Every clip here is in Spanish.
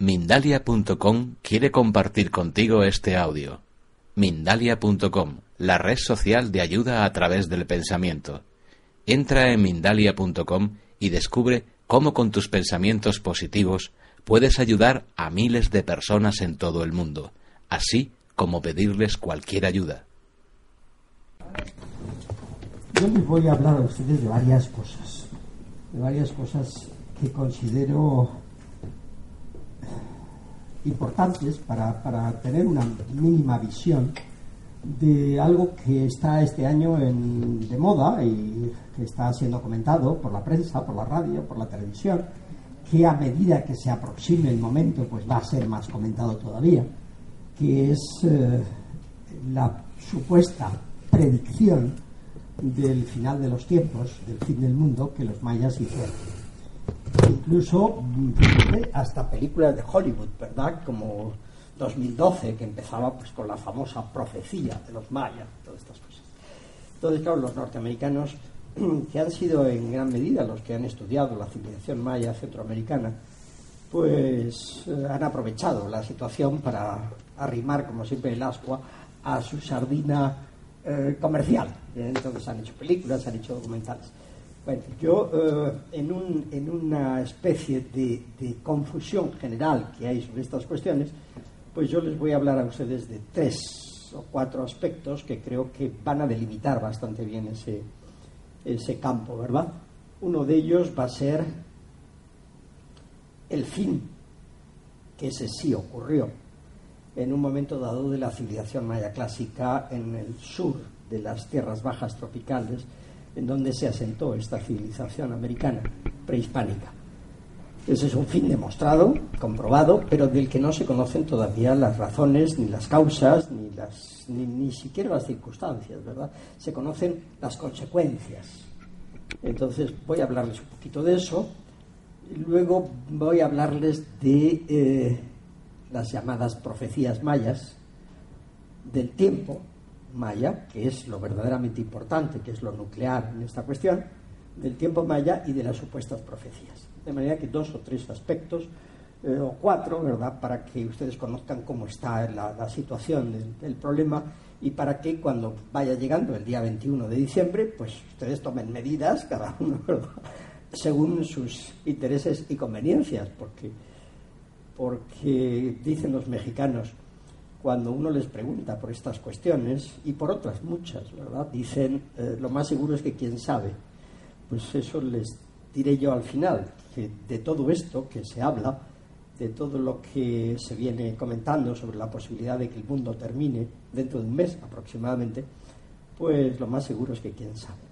Mindalia.com quiere compartir contigo este audio. Mindalia.com, la red social de ayuda a través del pensamiento. Entra en Mindalia.com y descubre cómo con tus pensamientos positivos puedes ayudar a miles de personas en todo el mundo, así como pedirles cualquier ayuda. Yo les voy a hablar a ustedes de varias cosas, de varias cosas que considero importantes para, para tener una mínima visión de algo que está este año en, de moda y que está siendo comentado por la prensa, por la radio, por la televisión, que a medida que se aproxime el momento pues va a ser más comentado todavía, que es eh, la supuesta predicción del final de los tiempos, del fin del mundo, que los mayas hicieron incluso hasta películas de Hollywood, ¿verdad? Como 2012, que empezaba pues con la famosa profecía de los mayas, todas estas cosas. Entonces, claro, los norteamericanos, que han sido en gran medida los que han estudiado la civilización maya centroamericana, pues eh, han aprovechado la situación para arrimar, como siempre, el ascua a su sardina eh, comercial. Entonces han hecho películas, han hecho documentales. Bueno, yo eh, en, un, en, una especie de, confusión general que hay sobre estas cuestiones, pues yo les voy a hablar a ustedes de tres o cuatro aspectos que creo que van a delimitar bastante bien ese, ese campo, ¿verdad? Uno de ellos va a ser el fin, que ese sí ocurrió en un momento dado de la civilización maya clásica en el sur de las tierras bajas tropicales, en donde se asentó esta civilización americana prehispánica. Ese es un fin demostrado, comprobado, pero del que no se conocen todavía las razones, ni las causas, ni, las, ni, siquiera las circunstancias, ¿verdad? Se conocen las consecuencias. Entonces voy a hablarles un poquito de eso. Luego voy a hablarles de eh, las llamadas profecías mayas, del tiempo, maya, que es lo verdaderamente importante, que es lo nuclear en esta cuestión, del tiempo maya y de las supuestas profecías. De manera que dos o tres aspectos, eh, o cuatro, ¿verdad?, para que ustedes conozcan cómo está la, situación del, problema y para que cuando vaya llegando el día 21 de diciembre, pues ustedes tomen medidas, cada uno, según sus intereses y conveniencias, porque, porque dicen los mexicanos, cuando uno les pregunta por estas cuestiones y por otras muchas, ¿verdad? Dicen, eh, lo más seguro es que quien sabe. Pues eso les diré yo al final, que de todo esto que se habla, de todo lo que se viene comentando sobre la posibilidad de que el mundo termine dentro de un mes aproximadamente, pues lo más seguro es que quien sabe.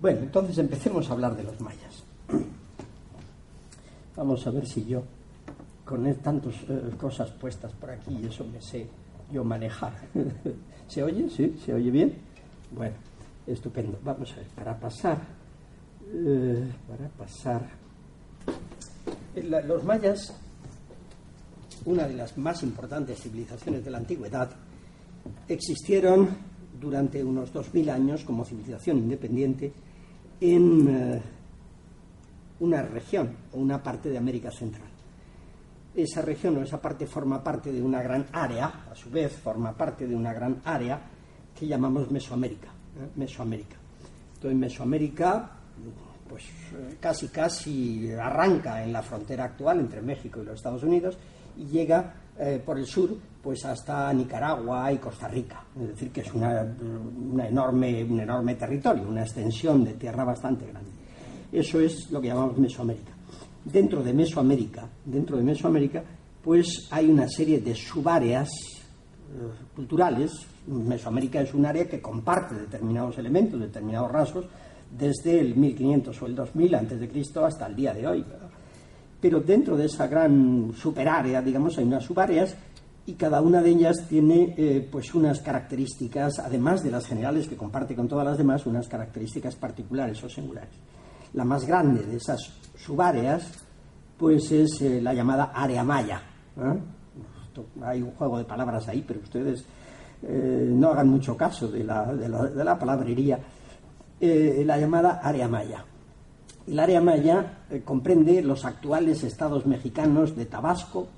Bueno, entonces empecemos a hablar de los mayas. Vamos a ver si yo con tantas eh, cosas puestas por aquí, y eso me sé yo manejar. ¿Se oye? ¿Sí? ¿Se oye bien? Bueno, estupendo. Vamos a ver, para pasar, eh, para pasar, los mayas, una de las más importantes civilizaciones de la antigüedad, existieron durante unos 2.000 años como civilización independiente en eh, una región o una parte de América Central esa región o esa parte forma parte de una gran área, a su vez forma parte de una gran área que llamamos Mesoamérica. ¿eh? Mesoamérica. Entonces Mesoamérica pues eh, casi casi arranca en la frontera actual entre México y los Estados Unidos y llega eh, por el sur pues hasta Nicaragua y Costa Rica. Es decir, que es una, enorme, un enorme territorio, una extensión de tierra bastante grande. Eso es lo que llamamos Mesoamérica dentro de Mesoamérica, dentro de Mesoamérica, pues hay una serie de subáreas eh, culturales. Mesoamérica es un área que comparte determinados elementos, determinados rasgos, desde el 1500 o el 2000 antes de Cristo hasta el día de hoy. Pero dentro de esa gran superárea, digamos, hay unas subáreas y cada una de ellas tiene eh, pues unas características, además de las generales que comparte con todas las demás, unas características particulares o singulares. La más grande de esas subáreas, pues es eh, la llamada área maya. ¿eh? Hay un juego de palabras ahí, pero ustedes eh, no hagan mucho caso de la, de la, palabrería. la llamada área maya. El área maya comprende los actuales estados mexicanos de Tabasco,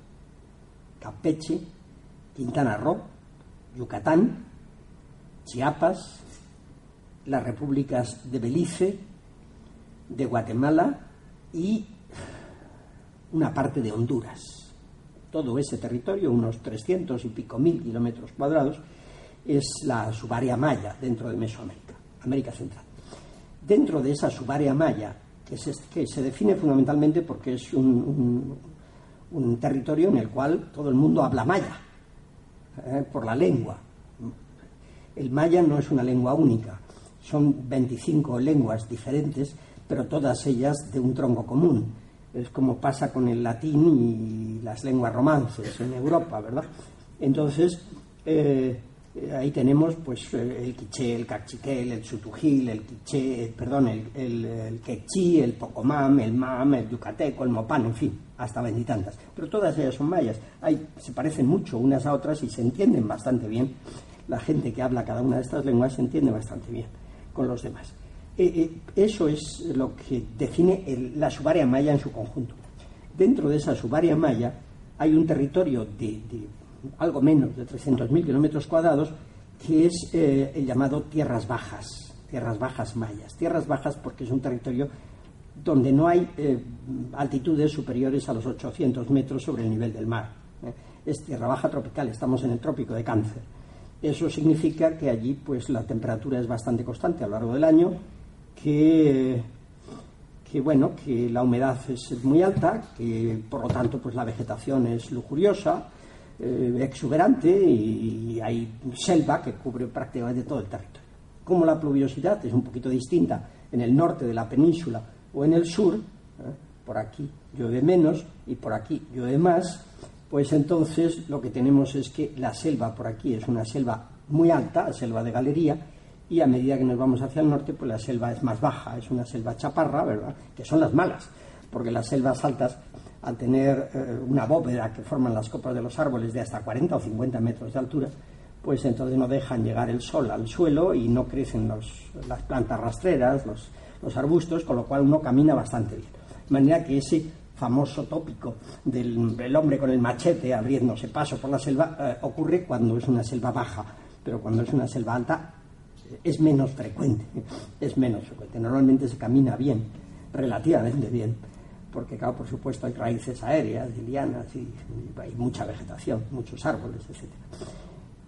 Campeche, Quintana Roo, Yucatán, Chiapas, las repúblicas de Belice, de Guatemala y una parte de Honduras. Todo ese territorio, unos 300 y pico mil kilómetros cuadrados, es la subárea maya dentro de Mesoamérica, América Central. Dentro de esa subárea maya, que se, que se define fundamentalmente porque es un, territorio en el cual todo el mundo habla maya, eh, por la lengua. El maya no es una lengua única, son 25 lenguas diferentes, pero todas ellas de un tronco común. Es como pasa con el latín y las lenguas romances en Europa, ¿verdad? Entonces, eh, ahí tenemos pues el quiché, el cachiquel, el sutujil, el quiché, perdón, el, el, el quechí, el pocomam, el mam, el yucateco, el mopán, en fin, hasta veintitantas. Pero todas ellas son mayas. Hay, se parecen mucho unas a otras y se entienden bastante bien. La gente que habla cada una de estas lenguas se entiende bastante bien con los demás. Eh, eh, eso es lo que define la subárea maya en su conjunto. Dentro de esa subárea maya hay un territorio de, algo menos de 300.000 kilómetros cuadrados que es eh, el llamado tierras bajas, tierras bajas mayas. Tierras bajas porque es un territorio donde no hay altitudes superiores a los 800 metros sobre el nivel del mar. Es tierra baja tropical, estamos en el trópico de Cáncer. Eso significa que allí pues la temperatura es bastante constante a lo largo del año, que, que bueno, que la humedad es muy alta, que por lo tanto pues la vegetación es lujuriosa, eh, exuberante y, hay selva que cubre prácticamente todo el territorio. Como la pluviosidad es un poquito distinta en el norte de la península o en el sur, ¿eh? por aquí llueve menos y por aquí llueve más, pues entonces lo que tenemos es que la selva por aquí es una selva muy alta, selva de galería, y a medida que nos vamos hacia el norte, pues la selva es más baja, es una selva chaparra, ¿verdad? Que son las malas, porque las selvas altas, al tener eh, una bóveda que forman las copas de los árboles de hasta 40 o 50 metros de altura, pues entonces no dejan llegar el sol al suelo y no crecen las plantas rastreras, los, los arbustos, con lo cual uno camina bastante bien. De manera que ese famoso tópico del, hombre con el machete abriéndose paso por la selva eh, ocurre cuando es una selva baja, pero cuando es una selva alta es menos frecuente, es menos frecuente. Normalmente se camina bien, relativamente bien, porque claro, por supuesto hay raíces aéreas y lianas y, hay mucha vegetación, muchos árboles, etc.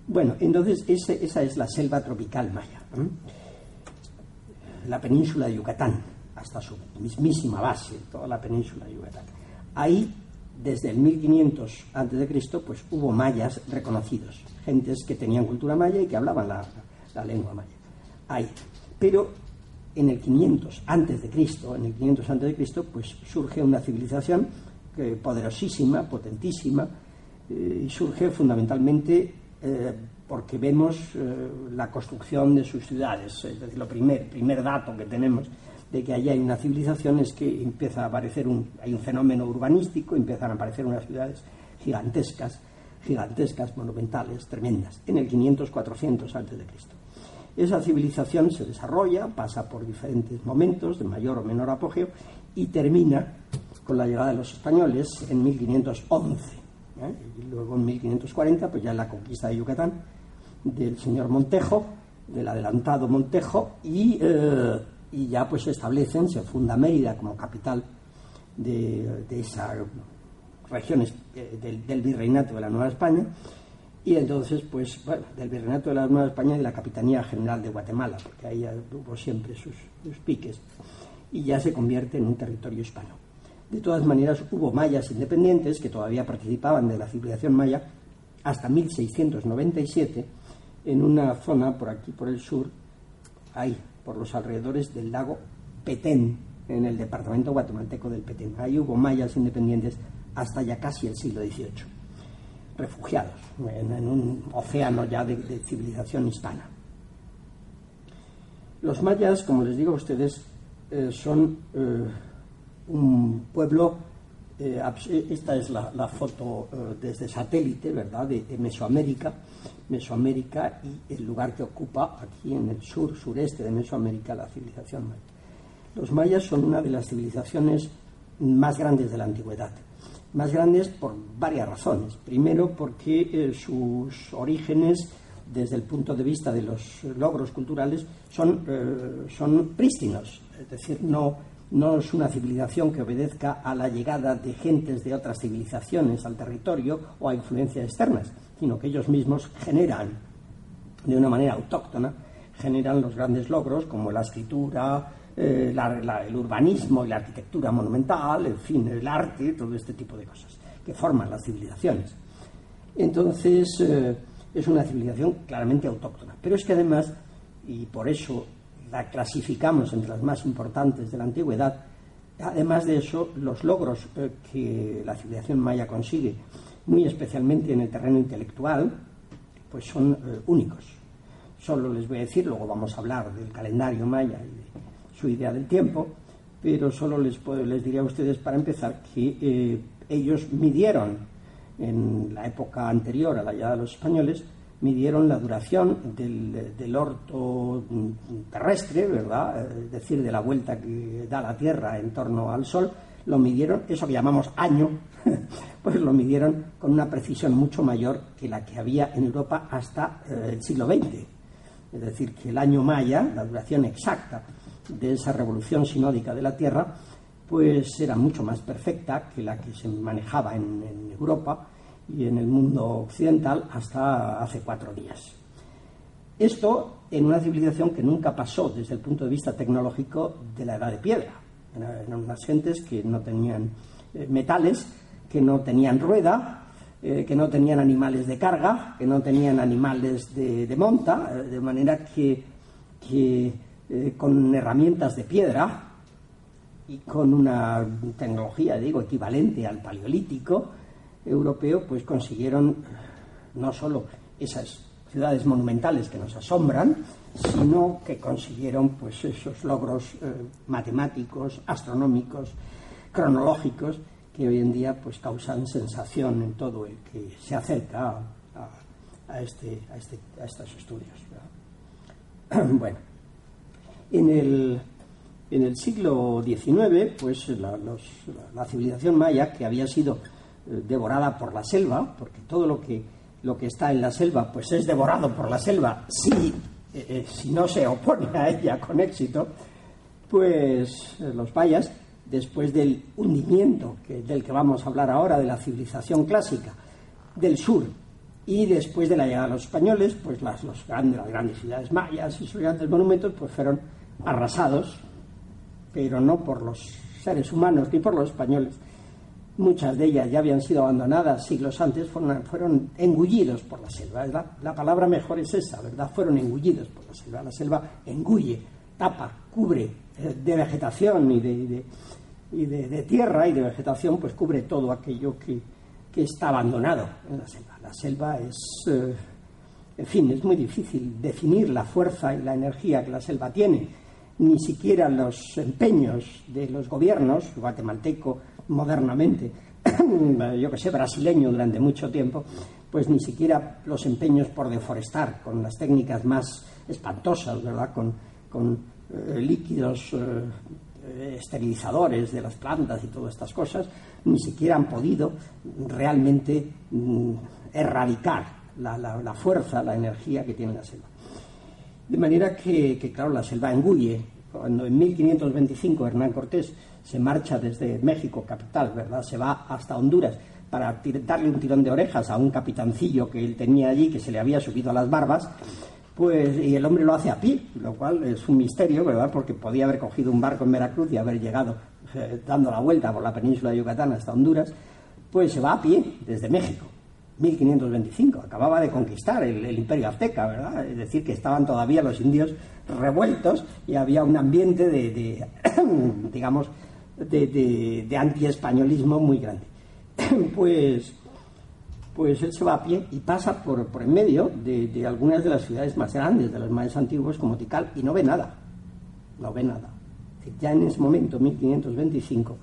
Bueno, entonces esa es la selva tropical maya. La península de Yucatán, hasta su mismísima base, toda la península de Yucatán. Ahí, desde el 1500 a.C., pues hubo mayas reconocidos, gentes que tenían cultura maya y que hablaban la, lengua maya. Ahí. Pero en el 500 antes de Cristo, en el 500 antes de Cristo, pues surge una civilización poderosísima, potentísima, eh, y surge fundamentalmente eh, porque vemos eh, la construcción de sus ciudades. Es decir, lo primer, primer dato que tenemos de que allí hay una civilización es que empieza a aparecer un, hay un fenómeno urbanístico, empiezan a aparecer unas ciudades gigantescas, gigantescas, monumentales, tremendas, en el 500-400 a.C. Esa civilización se desarrolla, pasa por diferentes momentos de mayor o menor apogeo y termina con la llegada de los españoles en 1511. ¿eh? Y luego en 1540, pues ya la conquista de Yucatán del señor Montejo, del adelantado Montejo, y eh, y ya pues se establecen, se funda Mérida como capital de, de esa región eh, del, virreinato de la Nueva España y entonces pues bueno, del virreinato de la Nueva España y de la Capitanía General de Guatemala, porque ahí hubo siempre sus, sus piques y ya se convierte en un territorio hispano. De todas maneras, hubo mayas independientes que todavía participaban de la civilización maya hasta 1697 en una zona por aquí, por el sur, ahí, por los alrededores del lago Petén, en el departamento guatemalteco del Petén. Ahí hubo mayas independientes hasta ya casi el siglo XVIII, refugiados en, un océano ya de, civilización hispana. Los mayas, como les digo a ustedes, eh, son eh, un pueblo, eh, esta es la, foto desde satélite, ¿verdad?, de Mesoamérica, Mesoamérica y el lugar que ocupa aquí en el sur, sureste de Mesoamérica, la civilización maya. Los mayas son una de las civilizaciones más grandes de la antigüedad. Más grandes por varias razones. Primero, porque eh, sus orígenes, desde el punto de vista de los logros culturales, son, eh, son prístinos. Es decir, no, no es una civilización que obedezca a la llegada de gentes de otras civilizaciones al territorio o a influencias externas, sino que ellos mismos generan de una manera autóctona, generan los grandes logros como la escritura, eh, el urbanismo y la arquitectura monumental, en fin, el arte, todo este tipo de cosas que forman las civilizaciones. Entonces, eh, es una civilización claramente autóctona. Pero es que además, y por eso la clasificamos entre las más importantes de la antigüedad, además de eso, los logros eh, que la civilización maya consigue, muy especialmente en el terreno intelectual, pues son únicos. Solo les voy a decir, luego vamos a hablar del calendario maya y de su idea del tiempo, pero solo les, puedo, les diría a ustedes para empezar que eh, ellos midieron en la época anterior a la llegada de los españoles, midieron la duración del, del orto terrestre, ¿verdad? Es decir, de la vuelta que da la Tierra en torno al Sol, lo midieron, eso que llamamos año, pues lo midieron con una precisión mucho mayor que la que había en Europa hasta eh, el siglo XX. Es decir, que el año maya, la duración exacta de esa revolución sinódica de la Tierra, pues era mucho más perfecta que la que se manejaba en, Europa y en el mundo occidental hasta hace cuatro días. Esto en una civilización que nunca pasó desde el punto de vista tecnológico de la edad de piedra. Eran unas gentes que no tenían eh, metales, que no tenían rueda, eh, que no tenían animales de carga, que no tenían animales de, monta, eh, de manera que eh, con herramientas de piedra y con una tecnología, digo, equivalente al paleolítico europeo, pues consiguieron no solo esas ciudades monumentales que nos asombran, sino que consiguieron pues esos logros eh, matemáticos, astronómicos, cronológicos que hoy en día pues causan sensación en todo el que se acerca a, este, a, este, a estos estudios. bueno, en el, en el siglo XIX, pues la, la, civilización maya, que había sido eh, devorada por la selva, porque todo lo que, lo que está en la selva, pues es devorado por la selva si, eh, eh, si no se opone a ella con éxito, pues los mayas, después del hundimiento que, del que vamos a hablar ahora, de la civilización clásica del sur, y después de la llegada de los españoles, pues las, grandes, las grandes ciudades mayas y sus grandes monumentos, pues fueron arrasados, pero no por los seres humanos ni por los españoles. Muchas de ellas ya habían sido abandonadas siglos antes, fueron, fueron engullidos por la selva. La palabra mejor es esa, ¿verdad? Fueron engullidos por la selva. La selva engulle, tapa, cubre eh, de vegetación y de, y de, tierra y de vegetación, pues cubre todo aquello que, que está abandonado en la selva. La selva es, eh, en fin, es muy difícil definir la fuerza y la energía que la selva tiene ni siquiera los empeños de los gobiernos, guatemalteco modernamente, yo que sé, brasileño durante mucho tiempo, pues ni siquiera los empeños por deforestar con las técnicas más espantosas, ¿verdad? Con, eh, líquidos eh, esterilizadores de las plantas y todas estas cosas, ni siquiera han podido realmente mm, erradicar la, la fuerza, la energía que tiene la selva. De manera que, claro, la selva engulle. Cuando en 1525 Hernán Cortés se marcha desde México, capital, ¿verdad? Se va hasta Honduras para darle un tirón de orejas a un capitancillo que él tenía allí, que se le había subido a las barbas, pues, y el hombre lo hace a pie, lo cual es un misterio, ¿verdad? Porque podía haber cogido un barco en Veracruz y haber llegado eh, dando la vuelta por la península de Yucatán hasta Honduras, pues se va a pie desde México. 1525, acababa de conquistar el, imperio azteca, ¿verdad? Es decir, que estaban todavía los indios revueltos y había un ambiente de, digamos, de, de antiespañolismo muy grande. pues, pues él se va a pie y pasa por, por en medio de, algunas de las ciudades más grandes, de los más antiguos como Tikal, y no ve nada, no ve nada. Ya en ese momento, 1525,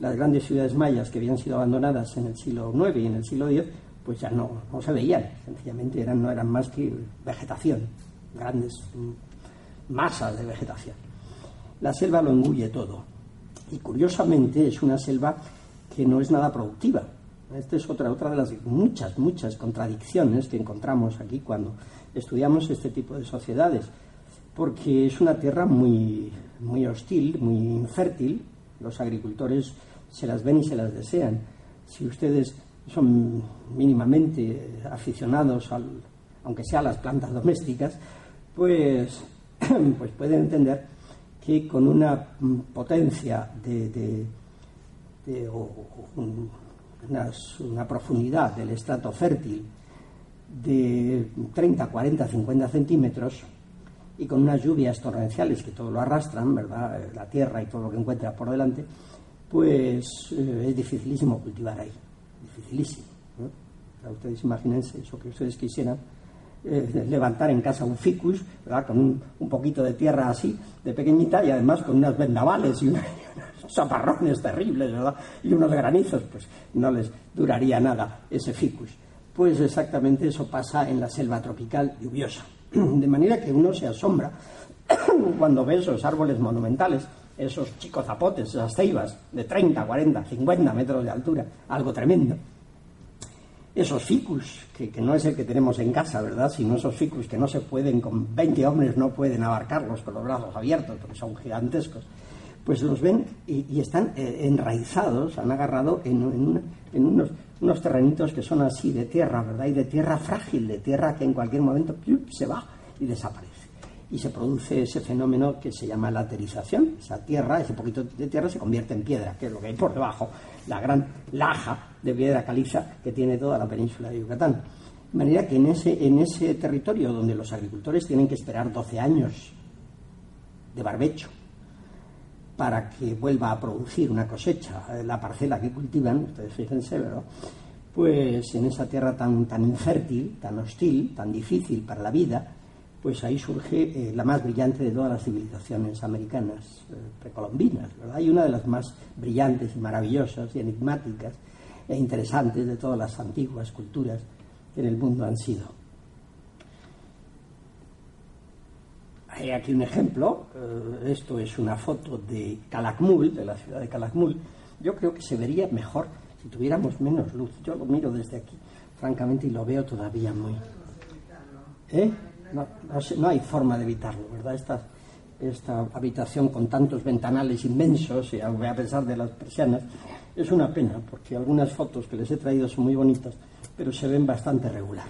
las grandes ciudades mayas que habían sido abandonadas en el siglo IX y en el siglo X, pues ya no, no se veían, sencillamente eran, no eran más que vegetación, grandes masas de vegetación. la selva lo engulle todo. Y curiosamente es una selva que no es nada productiva. Esta es otra, otra de las muchas, muchas contradicciones que encontramos aquí cuando estudiamos este tipo de sociedades, porque es una tierra muy, muy hostil, muy infértil, los agricultores se las ven y se las desean. Si ustedes son mínimamente aficionados, al, aunque sea a las plantas domésticas, pues, pues pueden entender que con una potencia de, o una, profundidad del estrato fértil de 30, 40, 50 centímetros y con unas lluvias torrenciales que todo lo arrastran, ¿verdad? La tierra y todo lo que encuentra por delante, pues eh, es dificilísimo cultivar ahí, dificilísimo. ustedes imagínense eso que ustedes quisieran, eh, levantar en casa un ficus, ¿verdad? con un, poquito de tierra así, de pequeñita, y además con unas vendavales y, unos zaparrones terribles, ¿verdad? y unos granizos, pues no les duraría nada ese ficus. Pues exactamente eso pasa en la selva tropical lluviosa. De manera que uno se asombra cuando ve esos árboles monumentales esos chicos zapotes, esas ceibas de 30, 40, 50 metros de altura, algo tremendo. Esos ficus, que, no es el que tenemos en casa, ¿verdad? Sino esos ficus que no se pueden, con 20 hombres no pueden abarcarlos con los brazos abiertos, porque son gigantescos. Pues los ven y, están eh, enraizados, han agarrado en, unos, unos terrenitos que son así de tierra, ¿verdad? Y de tierra frágil, de tierra que en cualquier momento se va y desaparece y se produce ese fenómeno que se llama laterización. Esa tierra, ese poquito de tierra se convierte en piedra, que es lo que hay por debajo, la gran laja de piedra caliza que tiene toda la península de Yucatán. De manera que en ese, en ese territorio donde los agricultores tienen que esperar 12 años de barbecho para que vuelva a producir una cosecha eh, la parcela que cultivan, ustedes fíjense, ¿verdad? Pues en esa tierra tan, tan infértil, tan hostil, tan difícil para la vida, pues ahí surge eh, la más brillante de todas las civilizaciones americanas eh, precolombinas, ¿verdad? Y una de las más brillantes y maravillosas y enigmáticas e interesantes de todas las antiguas culturas que en el mundo han sido. Hay aquí un ejemplo, eh, esto es una foto de Calakmul, de la ciudad de Calakmul. Yo creo que se vería mejor si tuviéramos menos luz. Yo lo miro desde aquí, francamente, y lo veo todavía muy... ¿Eh? No, hay forma de evitarlo, ¿verdad? Esta, esta habitación con tantos ventanales inmensos, y a pesar de las persianas, es una pena, porque algunas fotos que les he traído son muy bonitas, pero se ven bastante regular.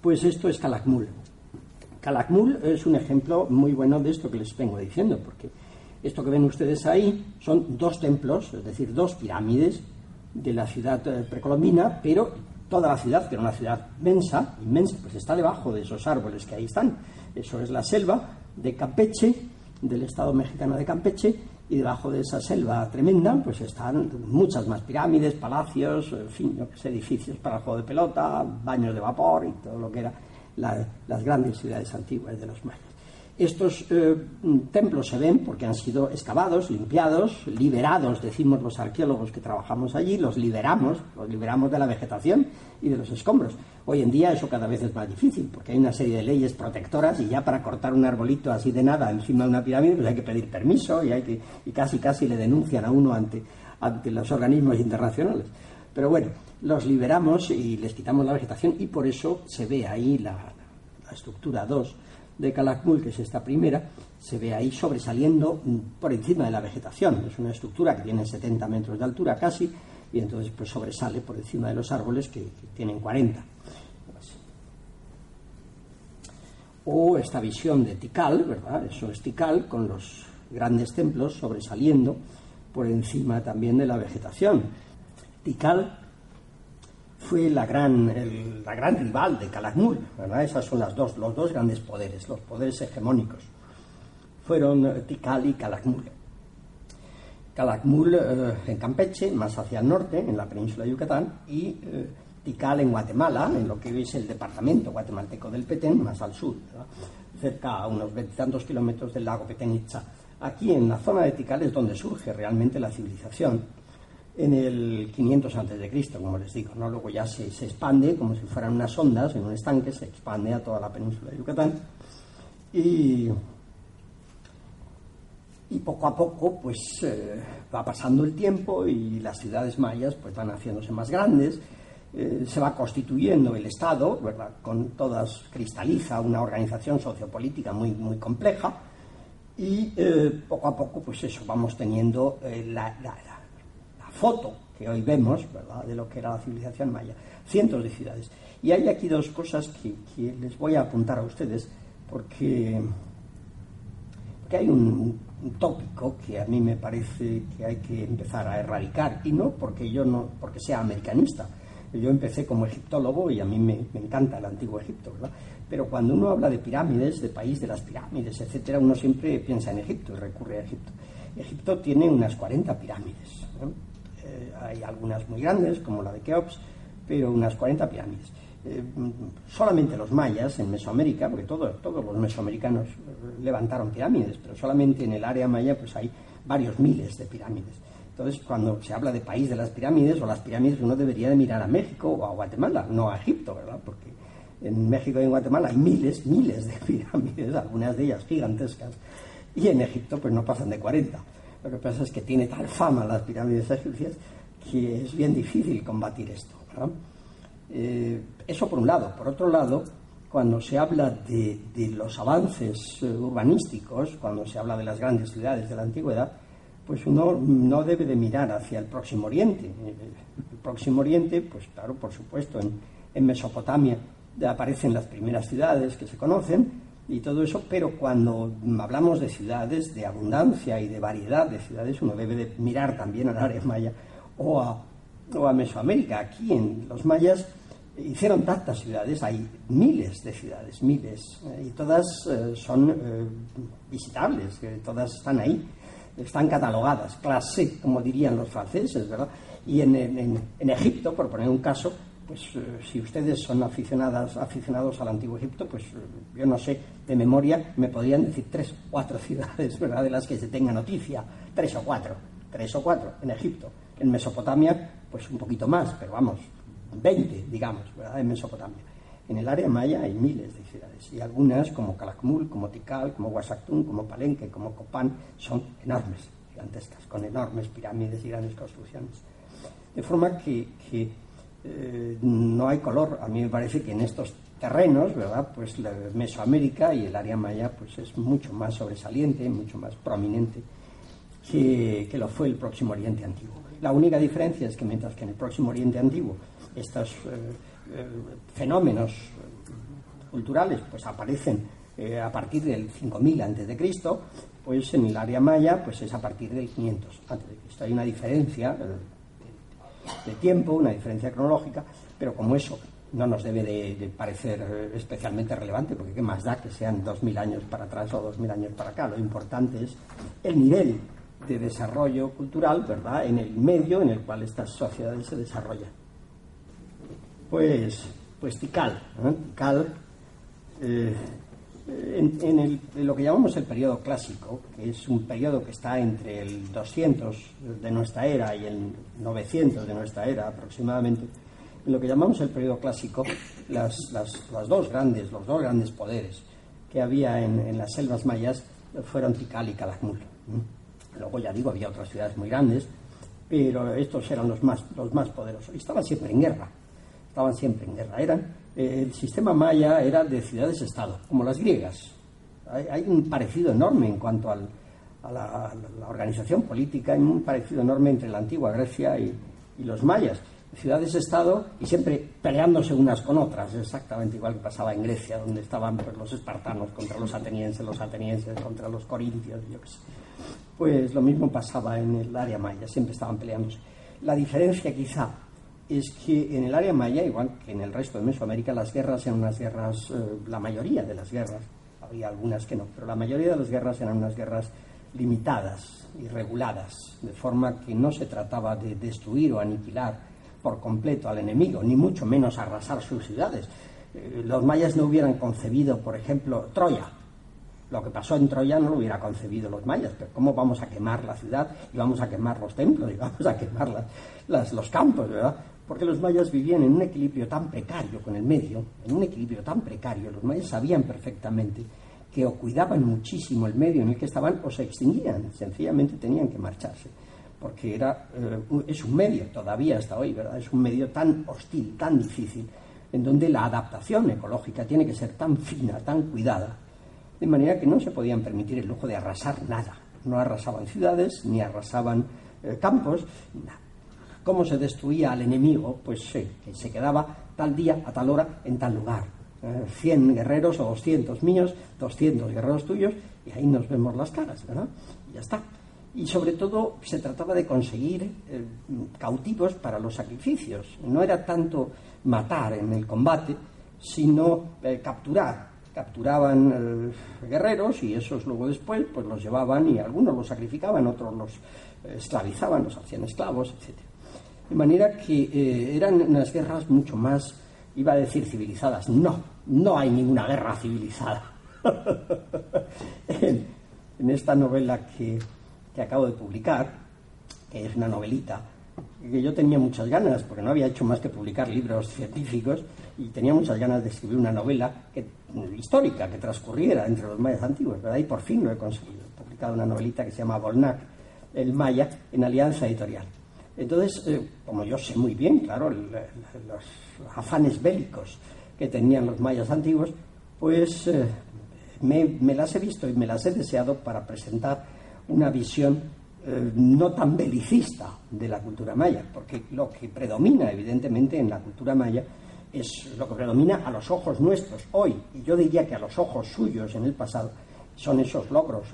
Pues esto es Calakmul. Calakmul es un ejemplo muy bueno de esto que les vengo diciendo, porque esto que ven ustedes ahí son dos templos, es decir, dos pirámides de la ciudad eh, precolombina, pero toda la ciudad, que era una ciudad inmensa, inmensa, pues está debajo de esos árboles que ahí están. Eso es la selva de Campeche, del Estado mexicano de Campeche, y debajo de esa selva tremenda, pues están muchas más pirámides, palacios, en fin, edificios para el juego de pelota, baños de vapor y todo lo que eran las grandes ciudades antiguas de los mayas. Estos eh, templos se ven porque han sido excavados, limpiados, liberados, decimos los arqueólogos que trabajamos allí, los liberamos, los liberamos de la vegetación y de los escombros. Hoy en día eso cada vez es más difícil porque hay una serie de leyes protectoras y ya para cortar un arbolito así de nada encima de una pirámide pues hay que pedir permiso y, hay que, y casi casi le denuncian a uno ante, ante los organismos internacionales. Pero bueno, los liberamos y les quitamos la vegetación y por eso se ve ahí la, la estructura 2 de Calakmul, que es esta primera, se ve ahí sobresaliendo por encima de la vegetación. Es una estructura que tiene 70 metros de altura casi, y entonces pues sobresale por encima de los árboles que, tienen 40. O esta visión de Tikal, ¿verdad? Eso es Tikal, con los grandes templos sobresaliendo por encima también de la vegetación. Tikal fue la gran, la gran rival de Calakmul. ¿verdad? Esas son las dos, los dos grandes poderes, los poderes hegemónicos. Fueron Tikal y Calakmul. Calakmul eh, en Campeche, más hacia el norte, en la península de Yucatán, y eh, Tikal en Guatemala, en lo que hoy es el departamento guatemalteco del Petén, más al sur, cerca a unos veintitantos kilómetros del lago Petén Itza. Aquí en la zona de Tikal es donde surge realmente la civilización en el 500 a.C., como les digo. ¿no? Luego ya se, expande como si fueran unas ondas en un estanque, se expande a toda la península de Yucatán. Y Y poco a poco, pues eh, va pasando el tiempo y las ciudades mayas pues van haciéndose más grandes, eh, se va constituyendo el Estado, ¿verdad? Con todas, cristaliza una organización sociopolítica muy, muy compleja y eh, poco a poco, pues eso, vamos teniendo la, foto que hoy vemos, de lo que era la civilización maya, cientos de ciudades. Y hay aquí dos cosas que, les voy a apuntar a ustedes, porque, porque hay un, un tópico que a mí me parece que hay que empezar a erradicar. Y no porque yo no porque sea americanista. Yo empecé como egiptólogo y a mí me, encanta el antiguo Egipto verdad pero cuando uno habla de pirámides de país de las pirámides etcétera uno siempre piensa en Egipto y recurre a Egipto. Egipto tiene unas 40 pirámides eh, hay algunas muy grandes como la de Keops pero unas 40 pirámides eh, solamente los mayas en Mesoamérica, porque todos los mesoamericanos levantaron pirámides, pero solamente en el área maya pues hay varios miles de pirámides. Entonces, cuando se habla de país de las pirámides o las pirámides, uno debería de mirar a México o a Guatemala, no a Egipto, ¿verdad? Porque en México y en Guatemala hay miles, miles de pirámides, algunas de ellas gigantescas, y en Egipto pues no pasan de 40. Lo que pasa es que tiene tal fama las pirámides egipcias que es bien difícil combatir esto. Eh, eso por un lado. Por otro lado, cuando se habla de, los avances eh, urbanísticos, cuando se habla de las grandes ciudades de la antigüedad, pues uno no debe de mirar hacia el Próximo Oriente. El Próximo Oriente, pues claro, por supuesto, en, Mesopotamia aparecen las primeras ciudades que se conocen y todo eso, pero cuando hablamos de ciudades, de abundancia y de variedad de ciudades, uno debe de mirar también al área maya o a, o a Mesoamérica. Aquí en los mayas hicieron tantas ciudades, hay miles de ciudades, miles, eh, y todas eh, son eh, visitables, todas están ahí, están catalogadas, clase, como dirían los franceses, ¿verdad? Y en, en, Egipto, por poner un caso, pues si ustedes son aficionadas, aficionados al antiguo Egipto, pues yo no sé, de memoria me podrían decir tres o cuatro ciudades, ¿verdad? De las que se tenga noticia, tres o cuatro, tres o cuatro en Egipto. En Mesopotamia, pues un poquito más, pero vamos, 20, digamos, ¿verdad? en Mesopotamia. En el área maya hay miles de ciudades y algunas como Calakmul, como Tikal, como Huasactún, como Palenque, como Copán son enormes, gigantescas, con enormes pirámides y grandes construcciones. De forma que, no hay color. A mí me parece que en estos terrenos, ¿verdad? Pues Mesoamérica y el área maya pues es mucho más sobresaliente, mucho más prominente que, que lo fue el Próximo Oriente Antiguo. La única diferencia es que mientras que en el Próximo Oriente Antiguo estos eh, eh, fenómenos culturales pues aparecen eh, a partir del 5000 antes de Cristo, pues en el área maya pues es a partir del 500 antes de Cristo. Hay una diferencia de, tiempo, una diferencia cronológica, pero como eso no nos debe de, parecer especialmente relevante, porque qué más da que sean 2000 años para atrás o 2000 años para acá. Lo importante es el nivel de desarrollo cultural, ¿verdad?, en el medio en el cual estas sociedades se desarrollan pues, pues Tikal. Tikal, eh, en, lo que llamamos el periodo clásico, que es un periodo que está entre el 200 de nuestra era y el 900 de nuestra era aproximadamente, en lo que llamamos el periodo clásico, las, dos grandes, los dos grandes poderes que había en, las selvas mayas fueron Tikal y Calakmul. Luego, ya digo, había otras ciudades muy grandes, pero estos eran los más, los más poderosos. Y estaban siempre en guerra estaban siempre en guerra. Eran, el sistema maya era de ciudades-estado, como las griegas. Hay, un parecido enorme en cuanto a, la, organización política, hay un parecido enorme entre la antigua Grecia y, los mayas. Ciudades-estado y siempre peleándose unas con otras, exactamente igual que pasaba en Grecia, donde estaban pues, los espartanos contra los atenienses, los atenienses contra los corintios, yo qué sé. Pues lo mismo pasaba en el área maya, siempre estaban peleándose. La diferencia quizá es que en el área maya, igual que en el resto de Mesoamérica, las guerras eran unas guerras, eh, la mayoría de las guerras, había algunas que no, pero la mayoría de las guerras eran unas guerras limitadas y reguladas, de forma que no se trataba de destruir o aniquilar por completo al enemigo, ni mucho menos arrasar sus ciudades. Eh, los mayas no hubieran concebido, por ejemplo, Troya. Lo que pasó en Troya no lo hubiera concebido los mayas, pero ¿cómo vamos a quemar la ciudad y vamos a quemar los templos y vamos a quemar las, los campos, ¿verdad? Porque los mayas vivían en un equilibrio tan precario con el medio, en un equilibrio tan precario, los mayas sabían perfectamente que o cuidaban muchísimo el medio en el que estaban o se extinguían, sencillamente tenían que marcharse, porque era, eh, es un medio, todavía hasta hoy, ¿verdad? Es un medio tan hostil, tan difícil, en donde la adaptación ecológica tiene que ser tan fina, tan cuidada, de manera que no se podían permitir el lujo de arrasar nada. No arrasaban ciudades, ni arrasaban eh, campos, nada. ¿Cómo se destruía al enemigo? Pues sí, que se quedaba tal día, a tal hora, en tal lugar. 100 eh, guerreros o 200 míos, 200 guerreros tuyos, y ahí nos vemos las caras, ¿verdad? Y ya está. Y sobre todo se trataba de conseguir eh, cautivos para los sacrificios. No era tanto matar en el combate, sino eh, capturar. Capturaban guerreros y esos luego después pues los llevaban y algunos los sacrificaban, otros los esclavizaban, los hacían esclavos, etc. De manera que eran unas guerras mucho más iba a decir civilizadas. No, no hay ninguna guerra civilizada. en, esta novela que, que, acabo de publicar, que es una novelita, que yo tenía muchas ganas, porque no había hecho más que publicar libros científicos, y tenía muchas ganas de escribir una novela histórica que transcurriera entre los mayas antiguos, ¿verdad? Y por fin lo he conseguido. He publicado una novelita que se llama Bolnac, el Maya, en Alianza Editorial. Entonces, eh, como yo sé muy bien, claro, los afanes bélicos que tenían los mayas antiguos, pues eh, me, las he visto y me las he deseado para presentar una visión eh, no tan belicista de la cultura maya, porque lo que predomina evidentemente en la cultura maya es lo que predomina a los ojos nuestros hoy, y yo diría que a los ojos suyos en el pasado, son esos logros,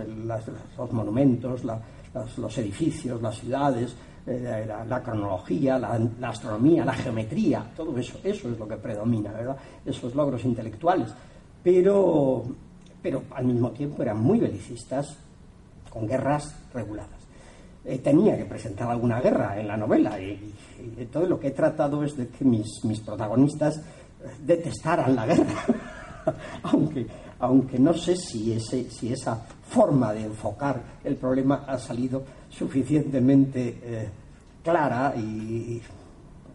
los monumentos, los edificios, las ciudades, eh, la, cronología, la, astronomía, la geometría, todo eso, eso es lo que predomina, ¿verdad? Esos logros intelectuales. Pero, pero al mismo tiempo eran muy belicistas, con guerras reguladas. Eh, tenía que presentar alguna guerra en la novela y, todo lo que he tratado es de que mis, mis protagonistas detestaran la guerra. aunque, aunque no sé si, ese, si esa forma de enfocar el problema ha salido suficientemente eh, clara y,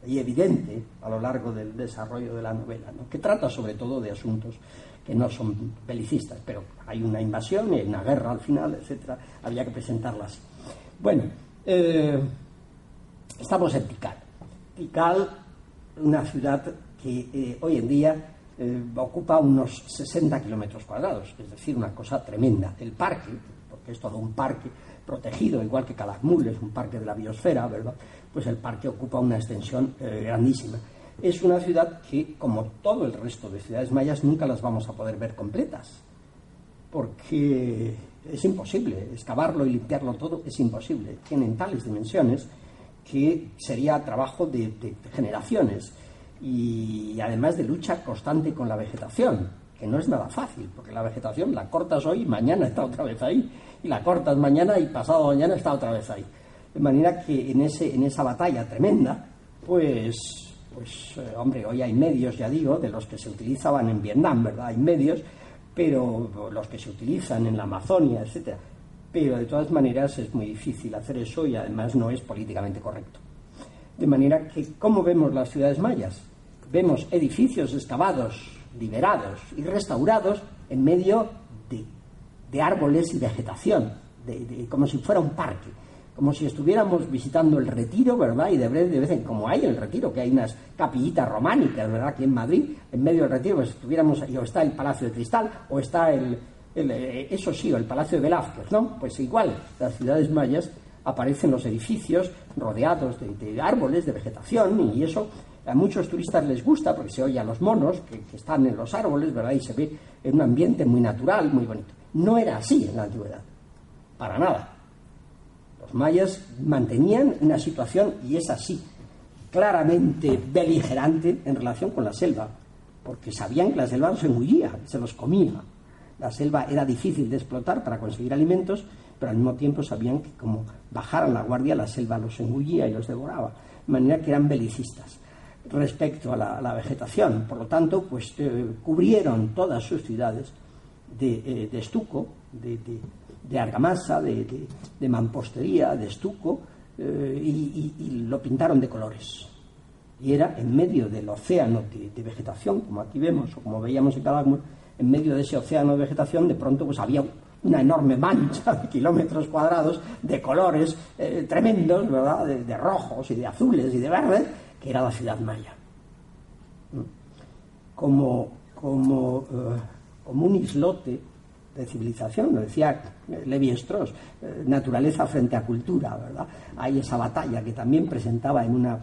evidente a lo largo del desarrollo de la novela, que trata sobre todo de asuntos que no son belicistas, pero hay una invasión y hay una guerra al final, etcétera, había que presentarlas. Bueno, eh, estamos en Tikal. Tikal, una ciudad que eh, hoy en día ocupa unos 60 kilómetros cuadrados, es decir, una cosa tremenda. El parque, porque es todo un parque, protegido, igual que Calakmul es un parque de la biosfera, ¿verdad? Pues el parque ocupa una extensión eh, grandísima. Es una ciudad que, como todo el resto de ciudades mayas, nunca las vamos a poder ver completas, porque es imposible, excavarlo y limpiarlo todo es imposible. Tienen tales dimensiones que sería trabajo de generaciones y además de lucha constante con la vegetación que no es nada fácil, porque la vegetación la cortas hoy y mañana está otra vez ahí, y la cortas mañana y pasado mañana está otra vez ahí. De manera que en, ese, en esa batalla tremenda, pues, pues eh, hombre, hoy hay medios, ya digo, de los que se utilizaban en Vietnam, ¿verdad? Hay medios, pero los que se utilizan en la Amazonia, etcétera. Pero de todas maneras es muy difícil hacer eso y además no es políticamente correcto. De manera que, ¿cómo vemos las ciudades mayas? Vemos edificios excavados liberados y restaurados en medio de, árboles y vegetación, de, como si fuera un parque, como si estuviéramos visitando el retiro, ¿verdad? Y de vez, de vez en como hay el retiro, que hay unas capillitas románicas, ¿verdad? Aquí en Madrid, en medio del retiro, pues estuviéramos, o está el Palacio de Cristal, o está el, eh, eso sí, el Palacio de Velázquez, ¿no? Pues igual, las ciudades mayas aparecen los edificios rodeados de árboles, de vegetación, y eso a muchos turistas les gusta porque se oye a los monos que, están en los árboles, ¿verdad? Y se ve en un ambiente muy natural, muy bonito. No era así en la antigüedad, para nada. Los mayas mantenían una situación, y es así, claramente beligerante en relación con la selva, porque sabían que la selva los engullía, se los comía. La selva era difícil de explotar para conseguir alimentos, pero al mismo tiempo sabían que como bajaran la guardia, la selva los engullía y los devoraba. De manera que eran belicistas respecto a la, vegetación. Por lo tanto, pues eh, cubrieron todas sus ciudades de, eh, estuco, de, argamasa, de, mampostería, de estuco, eh, y, lo pintaron de colores. Y era en medio del océano de, vegetación, como aquí vemos, o como veíamos en Calakmul, en medio de ese océano de vegetación, de pronto pues había una enorme mancha de kilómetros cuadrados de colores tremendos, ¿verdad? De, rojos y de azules y de verdes, que era la ciudad maya. Como, como, eh, como un islote de civilización, lo decía Levi Strauss, eh, naturaleza frente a cultura, ¿verdad? Hay esa batalla que también presentaba en una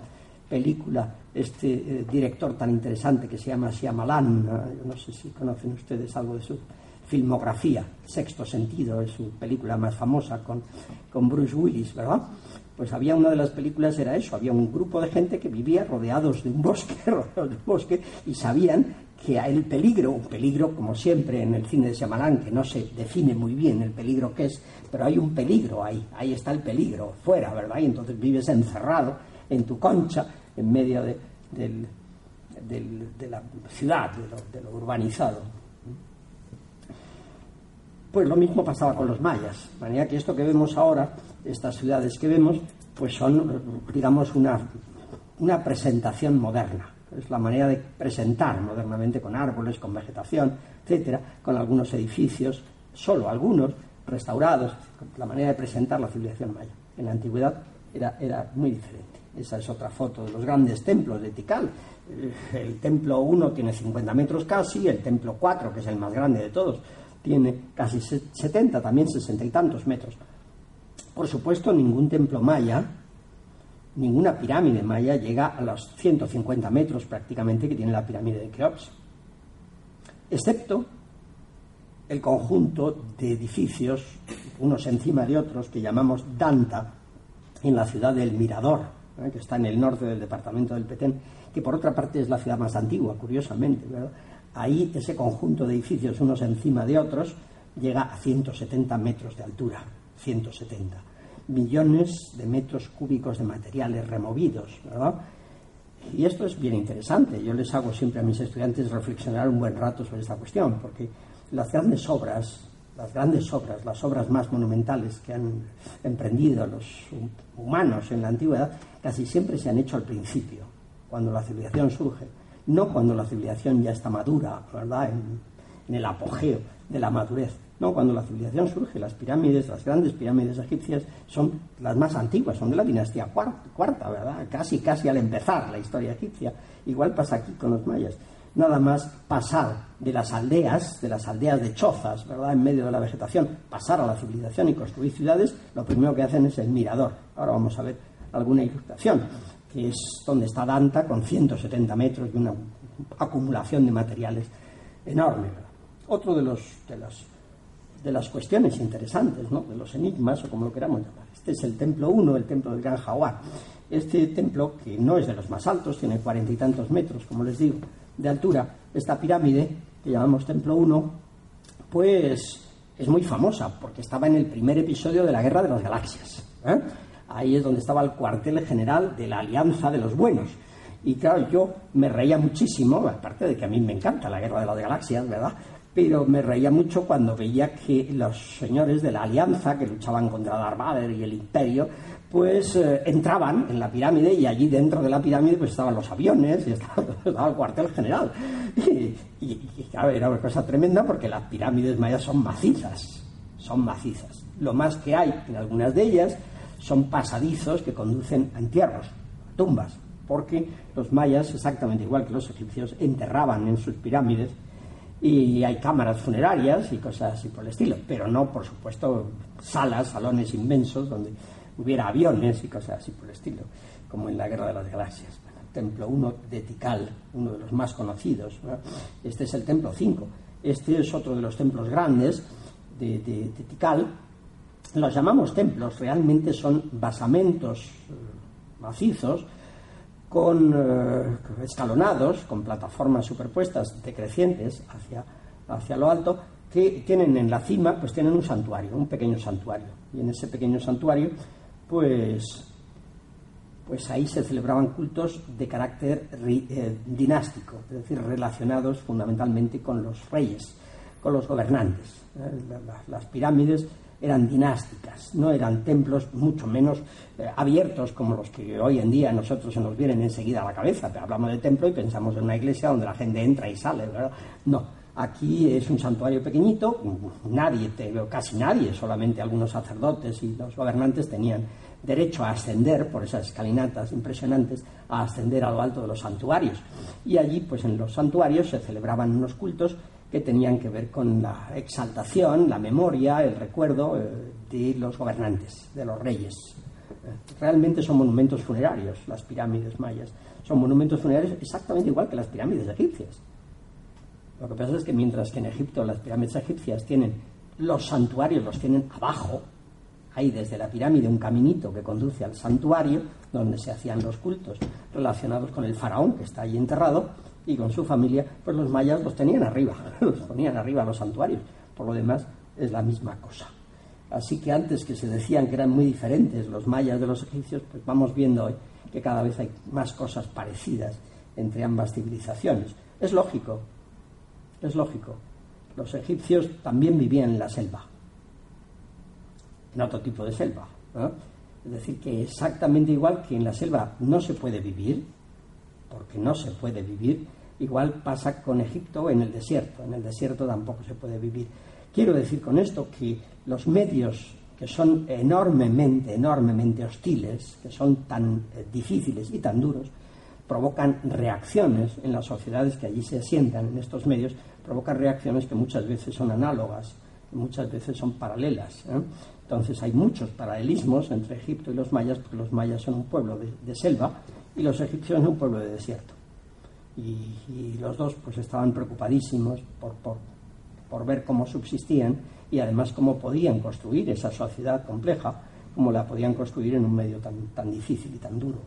película este director tan interesante que se llama Shyamalan, no sé si conocen ustedes algo de su filmografía. Sexto Sentido es su película más famosa con, con Bruce Willis, ¿verdad? Pues había una de las películas, era eso, había un grupo de gente que vivía rodeados de un bosque, rodeados de un bosque, y sabían que el peligro, un peligro como siempre en el cine de Shyamalan, que no se define muy bien el peligro que es, pero hay un peligro ahí, ahí está el peligro, fuera, ¿verdad? Y entonces vives encerrado en tu concha, en medio de, de la ciudad, de lo urbanizado. Pues lo mismo pasaba con los mayas. De manera que esto que vemos ahora, estas ciudades que vemos, pues son, digamos, una, una presentación moderna. Es la manera de presentar modernamente con árboles, con vegetación, etcétera, con algunos edificios, solo algunos, restaurados, la manera de presentar la civilización maya. En la antigüedad era, era muy diferente. Esa es otra foto de los grandes templos de Tikal. El templo 1 tiene 50 metros casi, el templo 4, que es el más grande de todos, tiene casi 70, también 60 y tantos metros. Por supuesto, ningún templo maya, ninguna pirámide maya llega a los 150 metros prácticamente que tiene la pirámide de Keops, excepto el conjunto de edificios, unos encima de otros, que llamamos Danta, en la ciudad del Mirador, ¿eh? que está en el norte del departamento del Petén, que por otra parte es la ciudad más antigua, curiosamente, ¿verdad? Ahí ese conjunto de edificios, unos encima de otros, llega a 170 metros de altura. 170. Millones de metros cúbicos de materiales removidos, ¿verdad? Y esto es bien interesante. Yo les hago siempre a mis estudiantes reflexionar un buen rato sobre esta cuestión, porque las grandes obras, las grandes obras, las obras más monumentales que han emprendido los humanos en la antigüedad, casi siempre se han hecho al principio, cuando la civilización surge no cuando la civilización ya está madura, ¿verdad? En, el apogeo de la madurez. No, cuando la civilización surge, las pirámides, las grandes pirámides egipcias son las más antiguas, son de la dinastía cuarta, ¿verdad? Casi, casi al empezar la historia egipcia. Igual pasa aquí con los mayas. Nada más pasar de las aldeas, de las aldeas de chozas, ¿verdad? En medio de la vegetación, pasar a la civilización y construir ciudades, lo primero que hacen es el mirador. Ahora vamos a ver alguna ilustración que es donde está Danta, con 170 metros y una acumulación de materiales enorme. Otro de, los, de, las, de las cuestiones interesantes, ¿no? de los enigmas, o como lo queramos llamar. Este es el templo 1, el templo del Gran Jaguar. Este templo, que no es de los más altos, tiene cuarenta y tantos metros, como les digo, de altura. Esta pirámide, que llamamos templo 1, pues es muy famosa, porque estaba en el primer episodio de la Guerra de las Galaxias. ¿eh? Ahí es donde estaba el cuartel general de la Alianza de los Buenos. Y claro, yo me reía muchísimo, aparte de que a mí me encanta la Guerra de las Galaxias, ¿verdad? Pero me reía mucho cuando veía que los señores de la Alianza, que luchaban contra Darth Vader y el Imperio, pues eh, entraban en la pirámide y allí dentro de la pirámide pues estaban los aviones y estaba, el cuartel general. Y, y, claro, era una cosa tremenda porque las pirámides mayas son macizas, son macizas. Lo más que hay en algunas de ellas son pasadizos que conducen a entierros, tumbas, porque los mayas, exactamente igual que los egipcios, enterraban en sus pirámides y hay cámaras funerarias y cosas así por el estilo, pero no, por supuesto, salas, salones inmensos donde hubiera aviones y cosas así por el estilo, como en la Guerra de las Galaxias. templo 1 de Tikal, uno de los más conocidos. Este es el templo 5. Este es otro de los templos grandes de, de Tikal, los llamamos templos, realmente son basamentos eh, macizos con eh, escalonados, con plataformas superpuestas decrecientes hacia, hacia lo alto, que tienen en la cima, pues tienen un santuario, un pequeño santuario. Y en ese pequeño santuario, pues, pues ahí se celebraban cultos de carácter eh, dinástico, es decir, relacionados fundamentalmente con los reyes, con los gobernantes. las pirámides eran dinásticas, no eran templos mucho menos eh, abiertos como los que hoy en día nosotros se nos vienen enseguida a la cabeza. Pero hablamos de templo y pensamos en una iglesia donde la gente entra y sale, ¿verdad? No, Aquí es un santuario pequeñito, nadie, casi nadie, solamente algunos sacerdotes y los gobernantes tenían derecho a ascender por esas escalinatas impresionantes, a ascender a lo alto de los santuarios. Y allí, pues en los santuarios se celebraban unos cultos que tenían que ver con la exaltación, la memoria, el recuerdo eh, de los gobernantes, de los reyes. Realmente son monumentos funerarios, las pirámides mayas. Son monumentos funerarios exactamente igual que las pirámides egipcias. Lo que pasa es que mientras que en Egipto las pirámides egipcias tienen los santuarios, los tienen abajo, hay desde la pirámide un caminito que conduce al santuario donde se hacían los cultos relacionados con el faraón que está ahí enterrado y con su familia, pues los mayas los tenían arriba, los ponían arriba los santuarios. Por lo demás es la misma cosa. Así que antes que se decían que eran muy diferentes los mayas de los egipcios, pues vamos viendo hoy que cada vez hay más cosas parecidas entre ambas civilizaciones. Es lógico, es lógico. Los egipcios también vivían en la selva, en otro tipo de selva. Es decir, que exactamente igual que en la selva no se puede vivir, porque no se puede vivir, igual pasa con Egipto en el desierto. En el desierto tampoco se puede vivir. Quiero decir con esto que los medios que son enormemente, enormemente hostiles, que son tan eh, difíciles y tan duros, provocan reacciones en las sociedades que allí se asientan, en estos medios, provocan reacciones que muchas veces son análogas, muchas veces son paralelas. ¿eh? Entonces hay muchos paralelismos entre Egipto y los mayas, porque los mayas son un pueblo de, selva y los egipcios son un pueblo de desierto. Y, los dos pues estaban preocupadísimos por, por, ver cómo subsistían y además cómo podían construir esa sociedad compleja, como la podían construir en un medio tan, tan difícil y tan duro.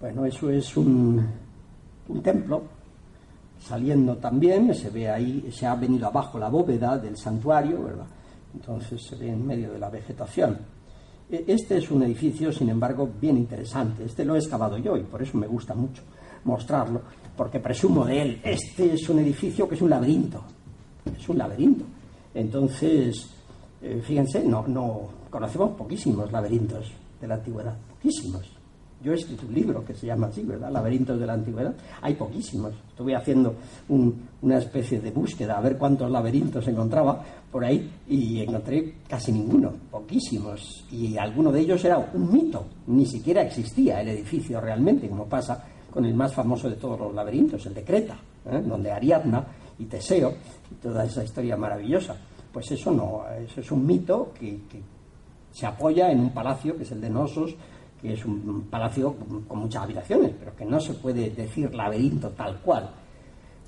Bueno, eso es un, un templo saliendo también, se ve ahí, se ha venido abajo la bóveda del santuario, ¿verdad? Entonces se ve en medio de la vegetación. E, este es un edificio, sin embargo, bien interesante. Este lo he excavado yo y por eso me gusta mucho mostrarlo, porque presumo de él. Este es un edificio que es un laberinto. Es un laberinto. Entonces, eh, fíjense, no, no conocemos poquísimos laberintos de la antigüedad, poquísimos. Yo he escrito un libro que se llama así, ¿verdad? Laberintos de la Antigüedad. Hay poquísimos. Estuve haciendo una especie de búsqueda a ver cuántos laberintos encontraba por ahí y encontré casi ninguno, poquísimos. Y alguno de ellos era un mito. Ni siquiera existía el edificio realmente, como pasa con el más famoso de todos los laberintos, el de Creta, ¿eh? donde Ariadna y Teseo y toda esa historia maravillosa. Pues eso no, eso es un mito que, que se apoya en un palacio que es el de Nosos es un palacio con muchas habitaciones, pero que no se puede decir laberinto tal cual.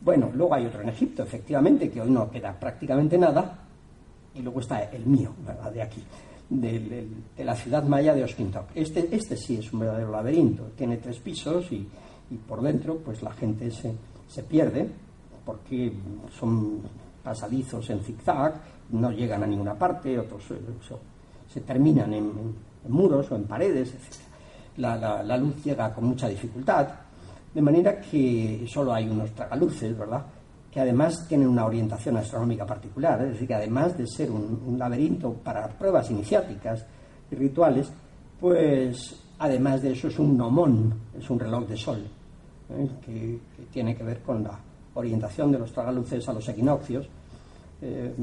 Bueno, luego hay otro en Egipto, efectivamente, que hoy no queda prácticamente nada, y luego está el mío, de aquí, de, la ciudad maya de Osquintoc. Este, este sí es un verdadero laberinto, tiene tres pisos y, por dentro pues la gente se, se pierde porque son pasadizos en zigzag, no llegan a ninguna parte, otros eh, se, terminan en en muros o en paredes, etc. La, luz llega con mucha dificultad, de manera que solo hay unos tragaluces, ¿verdad? Que además tienen una orientación astronómica particular, es decir, que además de ser un, laberinto para pruebas iniciáticas y rituales, pues además de eso es un nomón, es un reloj de sol, ¿eh? que, tiene que ver con la orientación de los tragaluces a los equinoccios. Eh,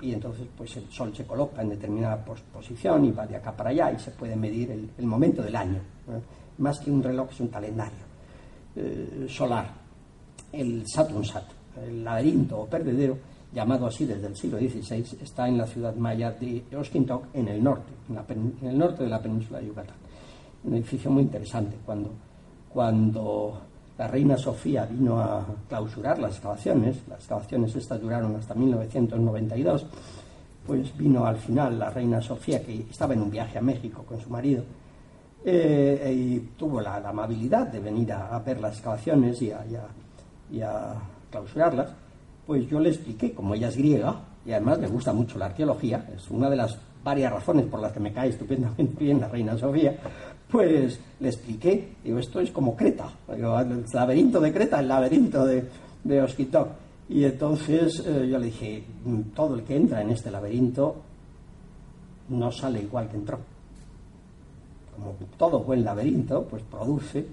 y entonces pues el Sol se coloca en determinada posición y va de acá para allá y se puede medir el, momento del año. Más que un reloj es un calendario eh, solar. El Saturnsat, el laberinto o perdedero, llamado así desde el siglo XVI, está en la ciudad maya de Osquintoc, en el norte, en, el norte de la península de Yucatán. Un edificio muy interesante. Cuando, cuando la reina Sofía vino a clausurar las excavaciones, las excavaciones estas duraron hasta 1992, pues vino al final la reina Sofía, que estaba en un viaje a México con su marido, eh, y tuvo la, amabilidad de venir a, ver las excavaciones y a, y a, clausurarlas, pues yo le expliqué, como ella es griega, y además le gusta mucho la arqueología, es una de las varias razones por las que me cae estupendamente bien la reina Sofía, pues le expliqué, digo, esto es como Creta, el laberinto de Creta, el laberinto de, de. Y entonces eh, yo le dije, mm, todo el que entra en este laberinto no sale igual que entró. Como todo buen laberinto, pues produce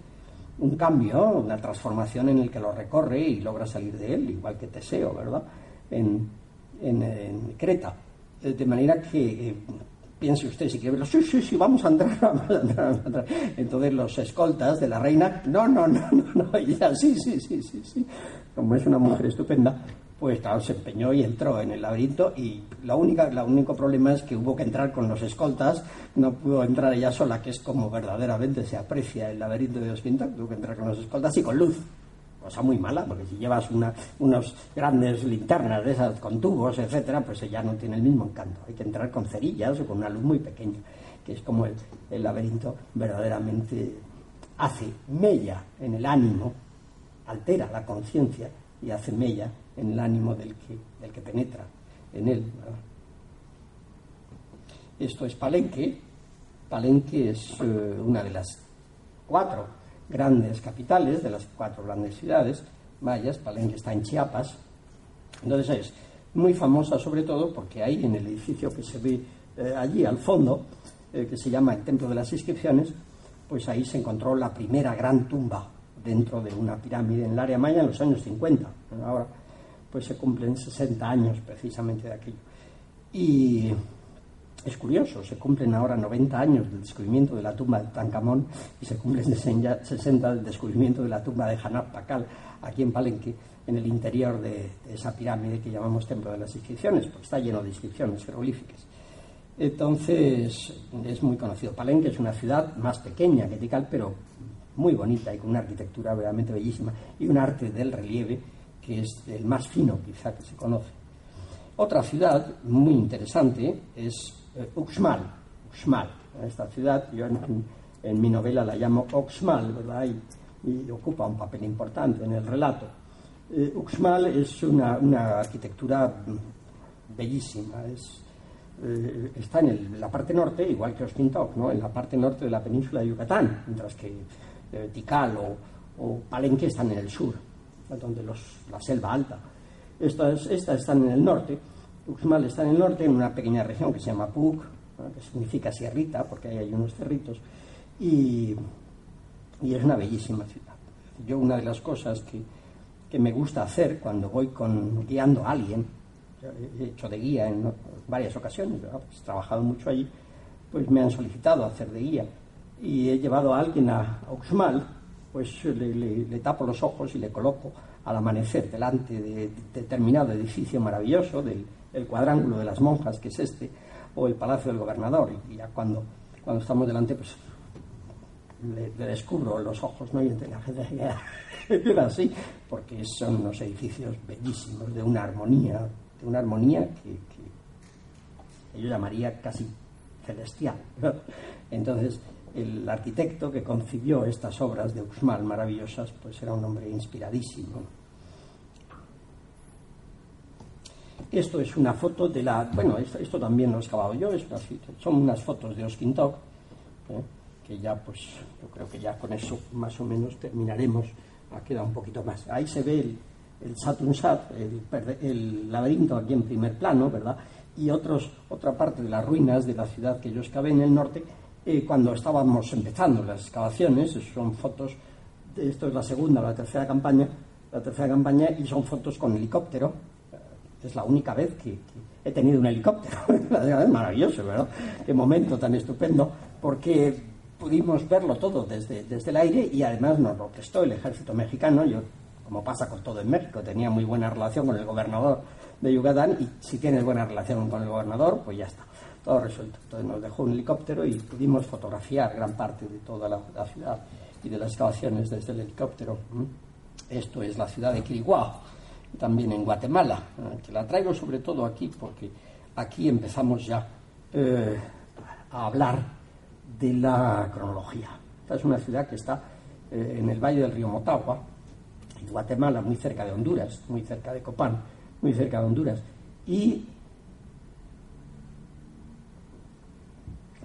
un cambio, una transformación en el que lo recorre y logra salir de él, igual que Teseo, ¿verdad? En, en, Creta. Eh, de manera que eh, piense usted, si quiere verlo, sí, sí, sí, vamos a entrar, vamos a entrar, vamos a entrar. Entonces los escoltas de la reina, no, no, no, no, no, ella, sí, sí, sí, sí, sí. Como es una mujer estupenda, pues se empeñó y entró en el laberinto y la única, el único problema es que hubo que entrar con los escoltas, no pudo entrar ella sola, que es como verdaderamente se aprecia el laberinto de Ospinto, tuvo que entrar con los escoltas y con luz, cosa muy mala, porque si llevas una, unos grandes linternas de esas con tubos, etcétera, pues ya no tiene el mismo encanto. Hay que entrar con cerillas o con una luz muy pequeña, que es como el, el laberinto verdaderamente hace mella en el ánimo, altera la conciencia y hace mella en el ánimo del que, del que penetra en él. Esto es Palenque. Palenque es eh, una de las cuatro grandes capitales, de las cuatro grandes ciudades mayas. Palenque está en Chiapas. Entonces es muy famosa sobre todo porque ahí en el edificio que se ve eh, allí al fondo, eh, que se llama el Templo de las Inscripciones, pues ahí se encontró la primera gran tumba dentro de una pirámide en el área maya en los años 50. Ahora pues se cumplen 60 años precisamente de aquello. Y es curioso, se cumplen ahora 90 años del descubrimiento de la tumba de Tancamón y se cumplen 60 del descubrimiento de la tumba de Hanap Pakal, aquí en Palenque, en el interior de, esa pirámide que llamamos Templo de las Inscripciones, porque está lleno de inscripciones jeroglíficas. Entonces, es muy conocido. Palenque es una ciudad más pequeña que Tikal, pero muy bonita y con una arquitectura realmente bellísima y un arte del relieve que es el más fino quizá que se conoce. Otra ciudad muy interesante es Uxmal. Uxmal. Esta ciudad, yo en, mi novela la llamo Oxmal, ¿verdad? Y, ocupa un papel importante en el relato. Eh, Uxmal es una, arquitectura bellísima, es, eh, está en la parte norte, igual que Ostintok, ¿no? en la parte norte de la península de Yucatán, mientras que Tikal o, o Palenque están en el sur donde los, la selva alta. Estas, estas están en el norte, Uxmal está en el norte, en una pequeña región que se llama Puc, que significa sierrita, porque ahí hay unos cerritos, y, y, es una bellísima ciudad. Yo una de las cosas que, que me gusta hacer cuando voy con, guiando a alguien, he hecho de guía en varias ocasiones, he pues, trabajado mucho allí, pues me han solicitado hacer de guía y he llevado a alguien a Uxmal pues le, tapo los ojos y le coloco al amanecer delante de determinado edificio maravilloso, del el cuadrángulo de las monjas, que es este, o el palacio del gobernador. Y ya cuando, cuando estamos delante, pues le, descubro los ojos, ¿no? Y la gente queda así, porque son unos edificios bellísimos, de una armonía, de una armonía que, que yo llamaría casi celestial. Entonces, el arquitecto que concibió estas obras de Uxmal maravillosas, pues era un hombre inspiradísimo. Esto es una foto de la. Bueno, esto, también lo he excavado yo, son unas fotos de Oskintok, ¿eh? que ya, pues, yo creo que ya con eso más o menos terminaremos. Ha quedado un poquito más. Ahí se ve el, el Sat, el, el, laberinto aquí en primer plano, ¿verdad? Y otros, otra parte de las ruinas de la ciudad que yo excavé en el norte, cuando estábamos empezando las excavaciones, son fotos, esto es la segunda o la tercera campaña, la tercera campaña y son fotos con helicóptero. Es la única vez que, he tenido un helicóptero. es maravilloso, ¿verdad? Qué momento tan estupendo, porque pudimos verlo todo desde, el aire y además nos lo prestó el ejército mexicano. Yo, como pasa con todo en México, tenía muy buena relación con el gobernador de Yucatán y si tienes buena relación con el gobernador, pues ya está todo resuelto. Entonces nos dejó un helicóptero y pudimos fotografiar gran parte de toda la, ciudad y de las excavaciones desde el helicóptero. Esto es la ciudad de Quiriguá, también en Guatemala, eh, que la traigo sobre todo aquí porque aquí empezamos ya eh, a hablar de la cronología. Esta es una ciudad que está eh, en el valle del río Motagua, en Guatemala, muy cerca de Honduras, muy cerca de Copán, muy cerca de Honduras. Y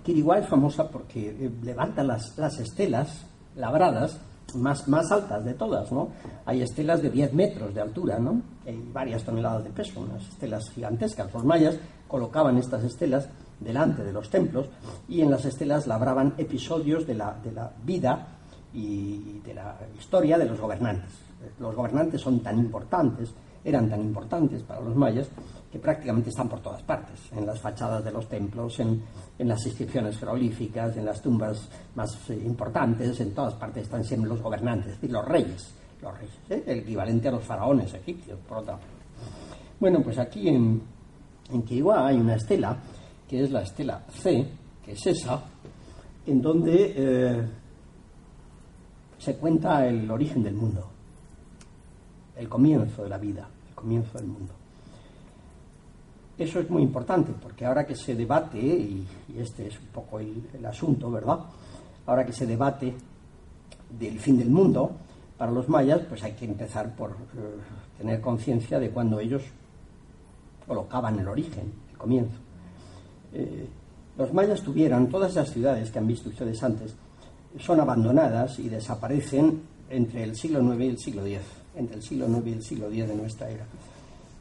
Quiriguá es famosa porque levanta las, las estelas labradas más, más altas de todas, ¿no? Hay estelas de 10 metros de altura, ¿no? Hay varias toneladas de peso, unas estelas gigantescas. Los mayas colocaban estas estelas delante de los templos y en las estelas labraban episodios de la, de la vida y de la historia de los gobernantes. Los gobernantes son tan importantes, eran tan importantes para los mayas, que prácticamente están por todas partes, en las fachadas de los templos, en, las inscripciones jeroglíficas, en las tumbas más eh, importantes, en todas partes están siempre los gobernantes, es decir, los reyes, los reyes, ¿eh? el equivalente a los faraones egipcios, por otra parte. Bueno, pues aquí en, en hay una estela, que es la estela C, que es esa, en donde eh, se cuenta el origen del mundo, el comienzo de la vida, comienzo del mundo. Eso es muy importante, porque ahora que se debate, y, este es un poco el, asunto, ¿verdad? Ahora que se debate del fin del mundo, para los mayas, pues hay que empezar por eh, tener conciencia de cuando ellos colocaban el origen, el comienzo. Eh, los mayas tuvieron todas esas ciudades que han visto ustedes antes, son abandonadas y desaparecen entre el siglo IX y el siglo X, entre el siglo IX y el siglo X de nuestra era.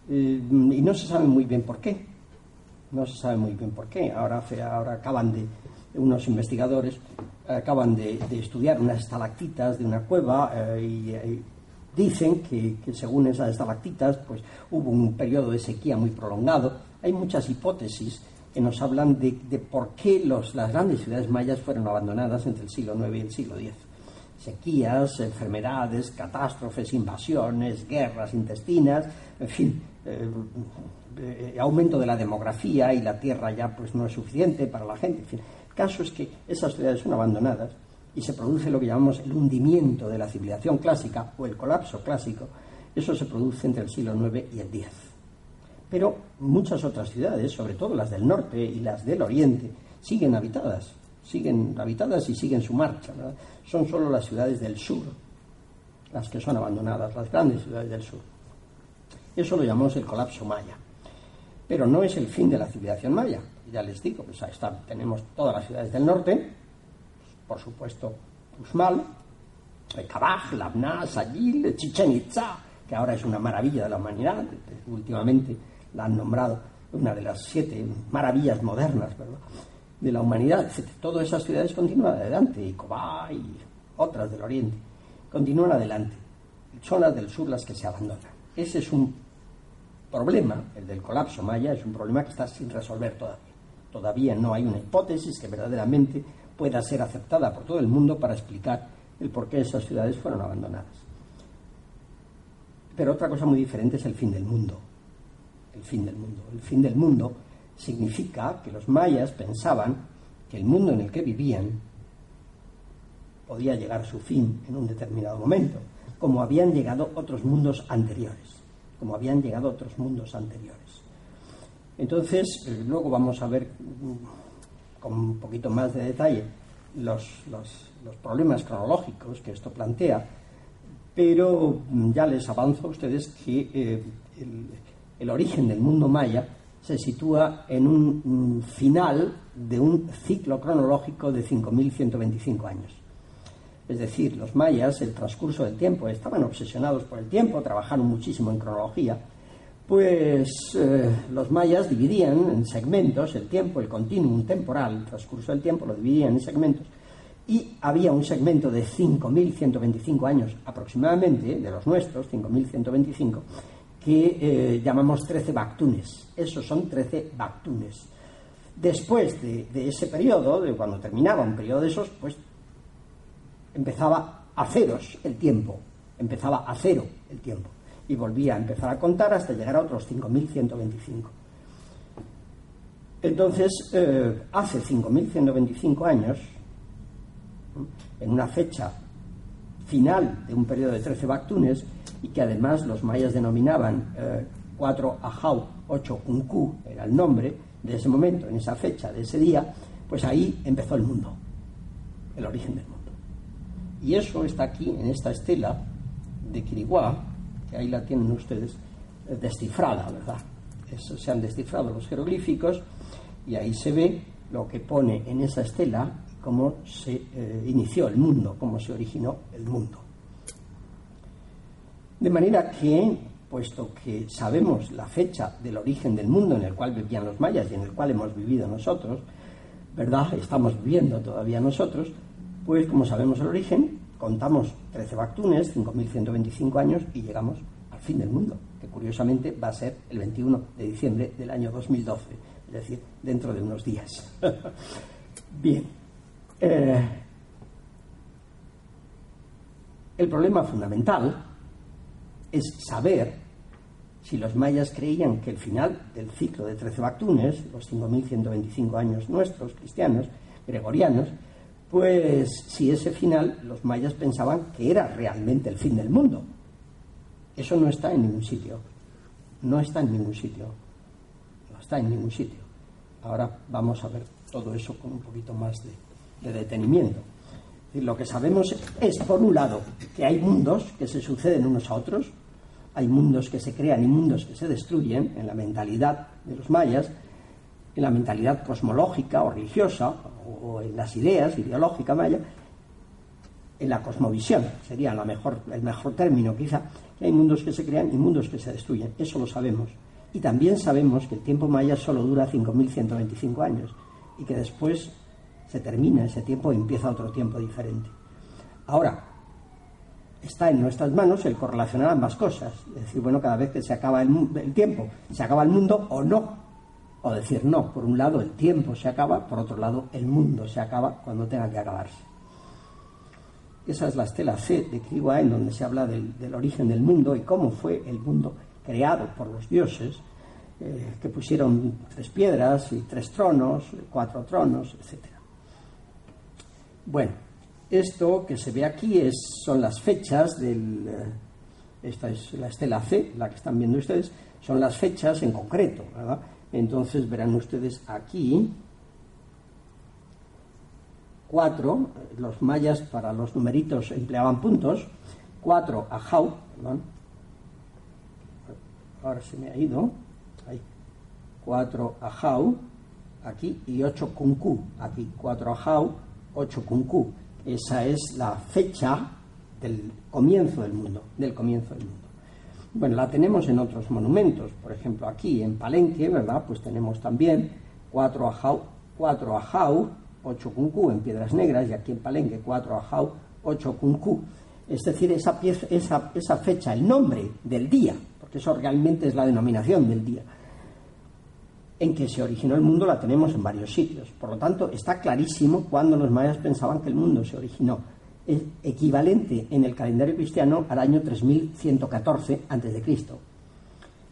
Eh, y no se sabe muy bien por qué. No se sabe muy bien por qué. Ahora, ahora acaban de, unos investigadores acaban de, estudiar unas estalactitas de una cueva eh, y, dicen que, según esas estalactitas pues hubo un periodo de sequía muy prolongado. Hay muchas hipótesis que nos hablan de, por qué las grandes ciudades mayas fueron abandonadas entre el siglo IX y el siglo X. Sequías, enfermedades, catástrofes, invasiones, guerras intestinas, en fin, eh, eh, aumento de la demografía y la tierra ya pues no es suficiente para la gente. En fin, el caso es que esas ciudades son abandonadas y se produce lo que llamamos el hundimiento de la civilización clásica o el colapso clásico. Eso se produce entre el siglo IX y el X. Pero muchas otras ciudades, sobre todo las del norte y las del oriente, siguen habitadas, siguen habitadas y siguen su marcha. Son solo las ciudades del sur las que son abandonadas, las grandes ciudades del sur. Eso lo llamamos el colapso maya. Pero no es el fin de la civilización maya. Ya les digo, pues está, tenemos todas las ciudades del norte, por supuesto, Uxmal, Kabaj, Labna, Sayil, Chichen Itza, que ahora es una maravilla de la humanidad, últimamente la han nombrado una de las siete maravillas modernas de la humanidad. Todas esas ciudades continúan adelante, y Cobá y otras del oriente, continúan adelante. Son las del sur las que se abandonan. Ese es un problema, el del colapso maya, es un problema que está sin resolver todavía. Todavía no hay una hipótesis que verdaderamente pueda ser aceptada por todo el mundo para explicar el por qué esas ciudades fueron abandonadas. Pero otra cosa muy diferente es el fin del mundo el fin del mundo. El fin del mundo significa que los mayas pensaban que el mundo en el que vivían podía llegar a su fin en un determinado momento, como habían llegado otros mundos anteriores, como habían llegado otros mundos anteriores. Entonces, eh, luego vamos a ver mm, con un poquito más de detalle los, problemas cronológicos que esto plantea, pero mm, ya les avanzo a ustedes que eh, el origen del mundo maya se sitúa en un final de un ciclo cronológico de 5.125 años. Es decir, los mayas, el transcurso del tiempo, estaban obsesionados por el tiempo, trabajaron muchísimo en cronología, pues eh, los mayas dividían en segmentos el tiempo, el continuum temporal, el transcurso del tiempo lo dividían en segmentos, y había un segmento de 5.125 años aproximadamente, de los nuestros, 5.125, que eh, llamamos 13 bactunes. Esos son 13 bactunes. Después de, ese periodo, de cuando terminaba un periodo de esos, pues empezaba a ceros el tiempo, empezaba a cero el tiempo y volvía a empezar a contar hasta llegar a otros 5.125. Entonces, eh, hace 5.125 años, en una fecha final de un periodo de 13 bactunes, y que además los mayas denominaban 4 eh, Ajau, 8 Unku, era el nombre de ese momento, en esa fecha, de ese día, pues ahí empezó el mundo, el origen del mundo. Y eso está aquí, en esta estela de Quiriguá, que ahí la tienen ustedes eh, descifrada, ¿verdad? Eso, se han descifrado los jeroglíficos y ahí se ve lo que pone en esa estela cómo se eh, inició el mundo, cómo se originó el mundo. De manera que, puesto que sabemos la fecha del origen del mundo en el cual vivían los mayas y en el cual hemos vivido nosotros, ¿verdad? Estamos viviendo todavía nosotros, pues como sabemos el origen, contamos 13 Bactunes, 5.125 años y llegamos al fin del mundo, que curiosamente va a ser el 21 de diciembre del año 2012, es decir, dentro de unos días. Bien. Eh, el problema fundamental es saber si los mayas creían que el final del ciclo de 13 Bactunes, los 5.125 años nuestros, cristianos, gregorianos, pues si ese final los mayas pensaban que era realmente el fin del mundo. Eso no está en ningún sitio. No está en ningún sitio. No está en ningún sitio. Ahora vamos a ver todo eso con un poquito más de, detenimiento. Lo que sabemos es, por un lado, que hay mundos que se suceden unos a otros, hay mundos que se crean y mundos que se destruyen en la mentalidad de los mayas, en la mentalidad cosmológica o religiosa, o en las ideas ideológica maya, en la cosmovisión, sería la mejor, el mejor término quizá, que hay mundos que se crean y mundos que se destruyen, eso lo sabemos. Y también sabemos que el tiempo maya solo dura 5.125 años y que después se termina ese tiempo y empieza otro tiempo diferente. Ahora, está en nuestras manos el correlacionar ambas cosas, es decir, bueno, cada vez que se acaba el, el tiempo, se acaba el mundo o no, o decir, no, por un lado el tiempo se acaba, por otro lado el mundo se acaba cuando tenga que acabarse. Esa es la estela C de Kiwa, en donde se habla del, origen del mundo y cómo fue el mundo creado por los dioses, eh, que pusieron tres piedras y tres tronos, cuatro tronos, etc. Bueno, esto que se ve aquí es, son las fechas del... Eh, esta es la estela C, la que están viendo ustedes, son las fechas en concreto, ¿verdad? Entonces verán ustedes aquí cuatro, los mayas para los numeritos empleaban puntos, cuatro a Jau, perdón, ahora se me ha ido, ahí, cuatro a Jau, aquí, y ocho Kunku, aquí, cuatro a Jau, ocho Kunku. Esa es la fecha del comienzo del mundo, del comienzo del mundo. Bueno, la tenemos en otros monumentos, por ejemplo aquí en Palenque, ¿verdad? Pues tenemos también cuatro ajau, cuatro ajau, ocho kunku en Piedras Negras y aquí en Palenque cuatro ajau, ocho kunku. Es decir, esa, pieza, esa, esa fecha, el nombre del día, porque eso realmente es la denominación del día, en que se originó el mundo la tenemos en varios sitios. Por lo tanto, está clarísimo cuando los mayas pensaban que el mundo se originó es equivalente en el calendario cristiano al año 3114 a.C.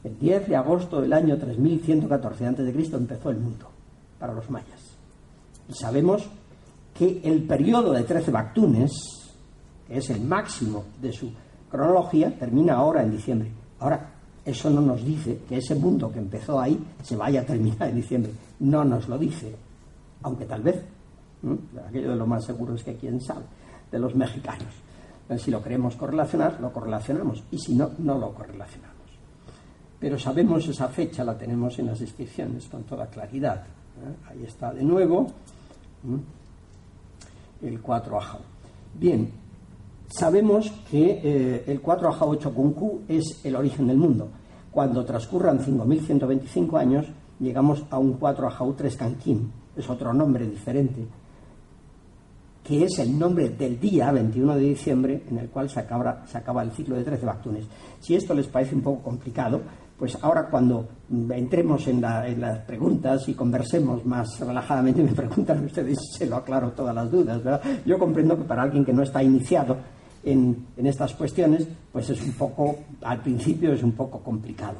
El 10 de agosto del año 3114 a.C. empezó el mundo para los mayas. Y sabemos que el periodo de 13 Bactunes, que es el máximo de su cronología, termina ahora en diciembre. Ahora, eso no nos dice que ese mundo que empezó ahí se vaya a terminar en diciembre. No nos lo dice, aunque tal vez. Aquello de lo más seguro es que quién sabe de los mexicanos. si lo queremos correlacionar, lo correlacionamos, y si no, no lo correlacionamos. Pero sabemos esa fecha, la tenemos en las inscripciones con toda claridad. ¿eh? Ahí está de nuevo el 4 Ajao. Bien, sabemos que eh, el 4 Ajao 8 Kunku es el origen del mundo. Cuando transcurran 5.125 años, llegamos a un 4 Ajao 3 Kankim. Es otro nombre diferente que es el nombre del día 21 de diciembre en el cual se acaba, se acaba el ciclo de 13 Bactunes. Si esto les parece un poco complicado, pues ahora cuando entremos en, las preguntas y conversemos más relajadamente, me preguntan ustedes se lo aclaro todas las dudas. ¿verdad? Yo comprendo que para alguien que no está iniciado en, estas cuestiones, pues es un poco, al principio es un poco complicado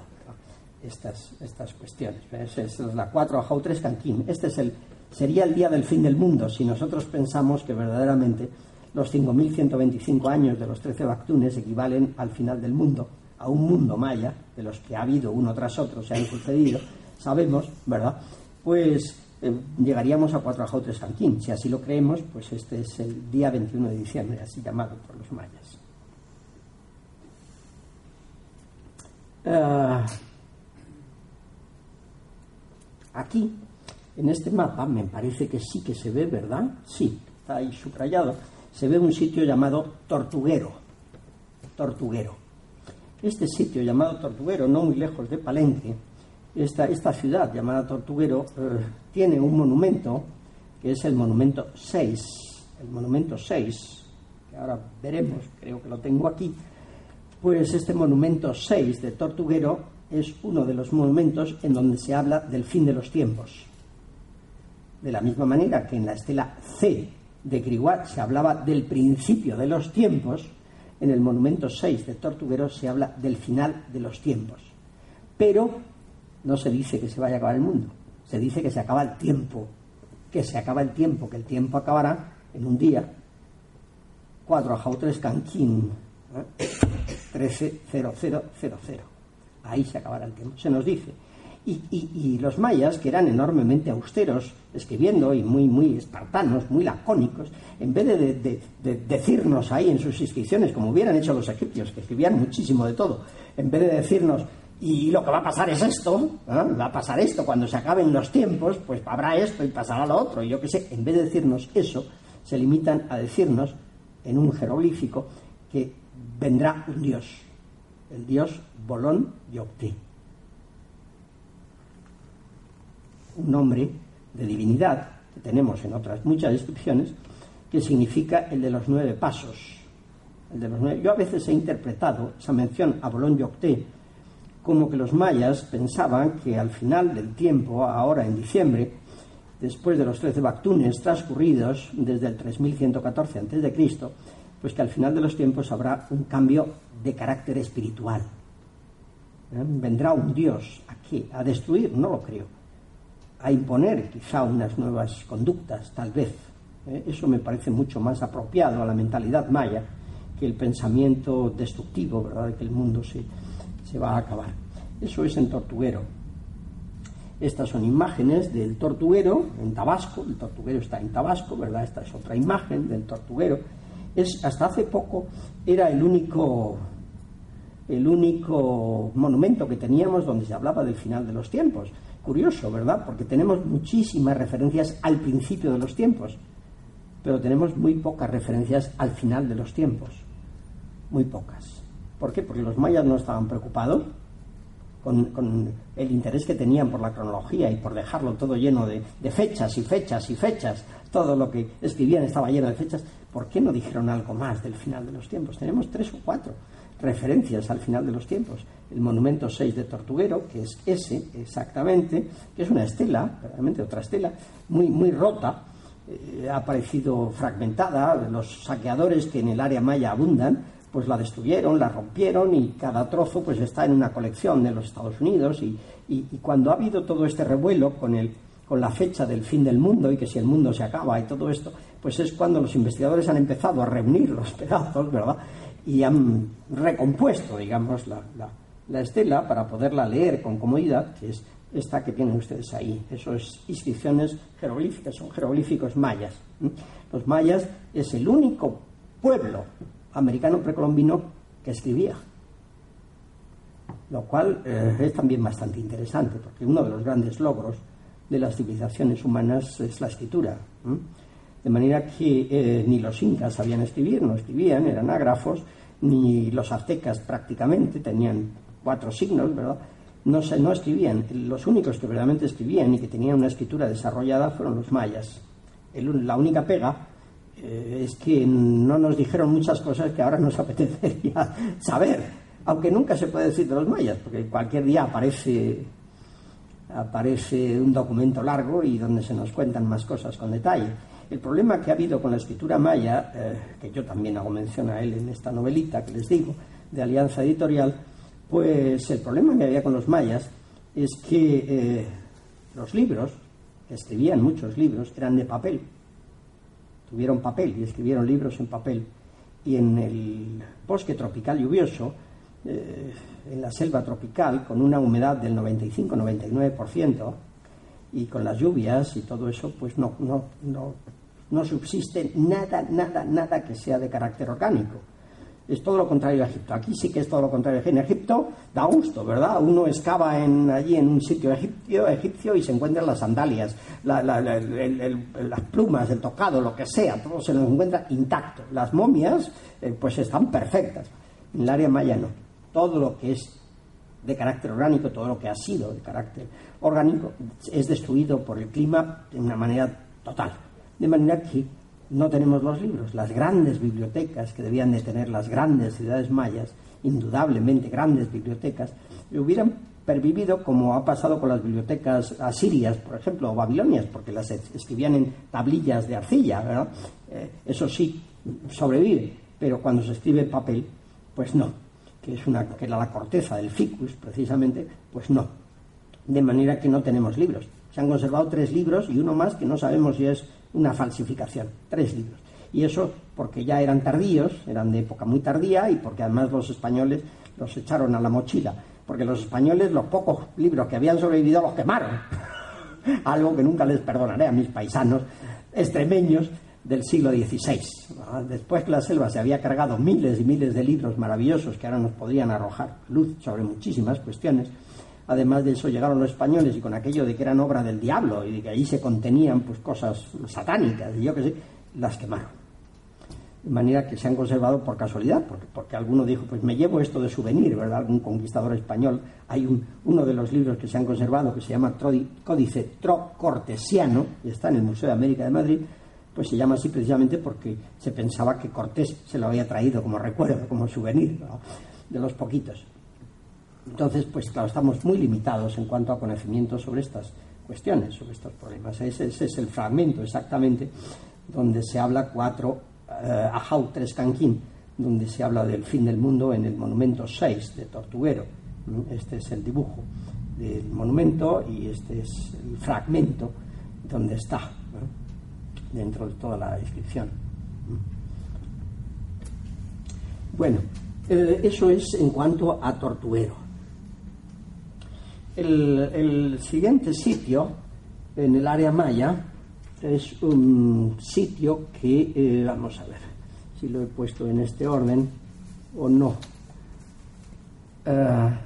estas, estas cuestiones. Es la 4 a 3 Canquín. Este es el, sería el día del fin del mundo si nosotros pensamos que verdaderamente los 5.125 años de los 13 Bactunes equivalen al final del mundo, a un mundo maya, de los que ha habido uno tras otro, se han sucedido, sabemos, ¿verdad? Pues eh, llegaríamos a 4 Ajautres Sanquín. Si así lo creemos, pues este es el día 21 de diciembre, así llamado por los mayas. Ah, aquí en este mapa me parece que sí que se ve, ¿verdad? Sí, está ahí subrayado. Se ve un sitio llamado Tortuguero. Tortuguero. Este sitio llamado Tortuguero, no muy lejos de Palenque, esta, ciudad llamada Tortuguero, eh, tiene un monumento que es el monumento 6. El monumento 6, que ahora veremos, creo que lo tengo aquí, pues este monumento 6 de Tortuguero es uno de los monumentos en donde se habla del fin de los tiempos. De la misma manera que en la estela C de Griguat se hablaba del principio de los tiempos, en el monumento 6 de Tortuguero se habla del final de los tiempos. Pero no se dice que se vaya a acabar el mundo, se dice que se acaba el tiempo, que se acaba el tiempo, que el tiempo acabará en un día. 4 Jautres Canquín, ¿eh? 130000. Ahí se acabará el tiempo. Se nos dice. Y, los mayas, que eran enormemente austeros, escribiendo y muy, muy espartanos, muy lacónicos, en vez de, decirnos ahí en sus inscripciones, como hubieran hecho los egipcios, que escribían muchísimo de todo, en vez de decirnos, y lo que va a pasar es esto, ¿eh? va a pasar esto, cuando se acaben los tiempos, pues habrá esto y pasará lo otro, y yo qué sé, en vez de decirnos eso, se limitan a decirnos, en un jeroglífico, que vendrá un dios, el dios Bolón Yoctí un nombre de divinidad que tenemos en otras muchas descripciones, que significa el de los nueve pasos. El de los nueve. Yo a veces he interpretado esa mención a Bolón Yocté como que los mayas pensaban que al final del tiempo, ahora en diciembre, después de los trece bactunes transcurridos desde el 3114 a.C., pues que al final de los tiempos habrá un cambio de carácter espiritual. ¿Eh? Vendrá un Dios aquí a destruir, no lo creo, a imponer quizá unas nuevas conductas, tal vez. ¿eh? Eso me parece mucho más apropiado a la mentalidad maya que el pensamiento destructivo, ¿verdad?, de que el mundo se, se va a acabar. Eso es en Tortuguero. Estas son imágenes del tortuguero en Tabasco, el tortuguero está en Tabasco, ¿verdad? Esta es otra imagen del tortuguero. Es, hasta hace poco era el único, el único monumento que teníamos donde se hablaba del final de los tiempos. Curioso, ¿verdad? Porque tenemos muchísimas referencias al principio de los tiempos, pero tenemos muy pocas referencias al final de los tiempos. Muy pocas. ¿Por qué? Porque los mayas no estaban preocupados con, el interés que tenían por la cronología y por dejarlo todo lleno de, de, fechas y fechas y fechas, todo lo que escribían estaba lleno de fechas, ¿por qué no dijeron algo más del final de los tiempos? Tenemos tres o cuatro referencias al final de los tiempos. El monumento 6 de Tortuguero, que es ese exactamente, que es una estela, realmente otra estela, muy, muy rota, eh, ha aparecido fragmentada, los saqueadores que en el área maya abundan, pues la destruyeron, la rompieron y cada trozo pues está en una colección de los Estados Unidos y, cuando ha habido todo este revuelo con, el, con la fecha del fin del mundo y que si el mundo se acaba y todo esto, pues es cuando los investigadores han empezado a reunir los pedazos, ¿verdad? Y han recompuesto, digamos, la, la, estela para poderla leer con comodidad, que es esta que tienen ustedes ahí. Eso es inscripciones jeroglíficas, son jeroglíficos mayas. Los mayas es el único pueblo americano precolombino que escribía, lo cual eh, es también bastante interesante, porque uno de los grandes logros de las civilizaciones humanas es la escritura. De manera que eh, ni los incas sabían escribir, no escribían, eran ágrafos, ni los aztecas prácticamente, tenían cuatro signos, ¿verdad? No, se, no escribían. Los únicos que verdaderamente escribían y que tenían una escritura desarrollada fueron los mayas. la única pega eh, es que no nos dijeron muchas cosas que ahora nos apetecería saber, aunque nunca se puede decir de los mayas, porque cualquier día aparece aparece un documento largo y donde se nos cuentan más cosas con detalle. El problema que ha habido con la escritura maya, eh, que yo también hago mención a él en esta novelita que les digo, de Alianza Editorial, pues el problema que había con los mayas es que eh, los libros, escribían muchos libros, eran de papel. Tuvieron papel y escribieron libros en papel. Y en el bosque tropical lluvioso, eh, en la selva tropical, con una humedad del 95-99%, y con las lluvias y todo eso, pues no, no, no, no subsiste nada, nada, nada que sea de carácter orgánico. Es todo lo contrario a Egipto. Aquí sí que es todo lo contrario. En Egipto da gusto, ¿verdad? Uno excava en, allí en un sitio egipcio, egipcio y se encuentran las sandalias, las plumas, el tocado, lo que sea, todo se lo encuentra intacto. Las momias, eh, pues están perfectas. En el área maya no. Todo lo que es de carácter orgánico, todo lo que ha sido de carácter orgánico es destruido por el clima de una manera total. De manera que no tenemos los libros. Las grandes bibliotecas que debían de tener las grandes ciudades mayas, indudablemente grandes bibliotecas, hubieran pervivido como ha pasado con las bibliotecas asirias, por ejemplo, o babilonias, porque las escribían en tablillas de arcilla, eh, eso sí, sobrevive, pero cuando se escribe papel, pues no, que es una que era la corteza del ficus, precisamente, pues no. De manera que no tenemos libros. Se han conservado tres libros y uno más que no sabemos si es una falsificación. Tres libros. Y eso porque ya eran tardíos, eran de época muy tardía y porque además los españoles los echaron a la mochila. Porque los españoles, los pocos libros que habían sobrevivido, los quemaron. Algo que nunca les perdonaré a mis paisanos extremeños del siglo XVI. Después que la selva se había cargado miles y miles de libros maravillosos que ahora nos podrían arrojar luz sobre muchísimas cuestiones, Además de eso llegaron los españoles y con aquello de que eran obra del diablo y de que ahí se contenían pues cosas satánicas y yo qué sé, las quemaron. De manera que se han conservado por casualidad, porque, porque alguno dijo, pues me llevo esto de souvenir, ¿verdad? Algún conquistador español. Hay un, uno de los libros que se han conservado que se llama Códice Tro Cortesiano, y está en el Museo de América de Madrid, pues se llama así precisamente porque se pensaba que Cortés se lo había traído como recuerdo, como souvenir, de los poquitos. Entonces, pues claro, estamos muy limitados en cuanto a conocimiento sobre estas cuestiones, sobre estos problemas. Ese, es el fragmento exactamente donde se habla cuatro, uh, Ajau tres Canquín, donde se habla del fin del mundo en el monumento 6 de Tortuguero. Este es el dibujo del monumento y este es el fragmento donde está, dentro de toda la descripción. Bueno, eh, eso es en cuanto a Tortuguero. El, siguiente sitio en el área maya es un sitio que, eh, vamos a ver si lo he puesto en este orden o no. Uh, vamos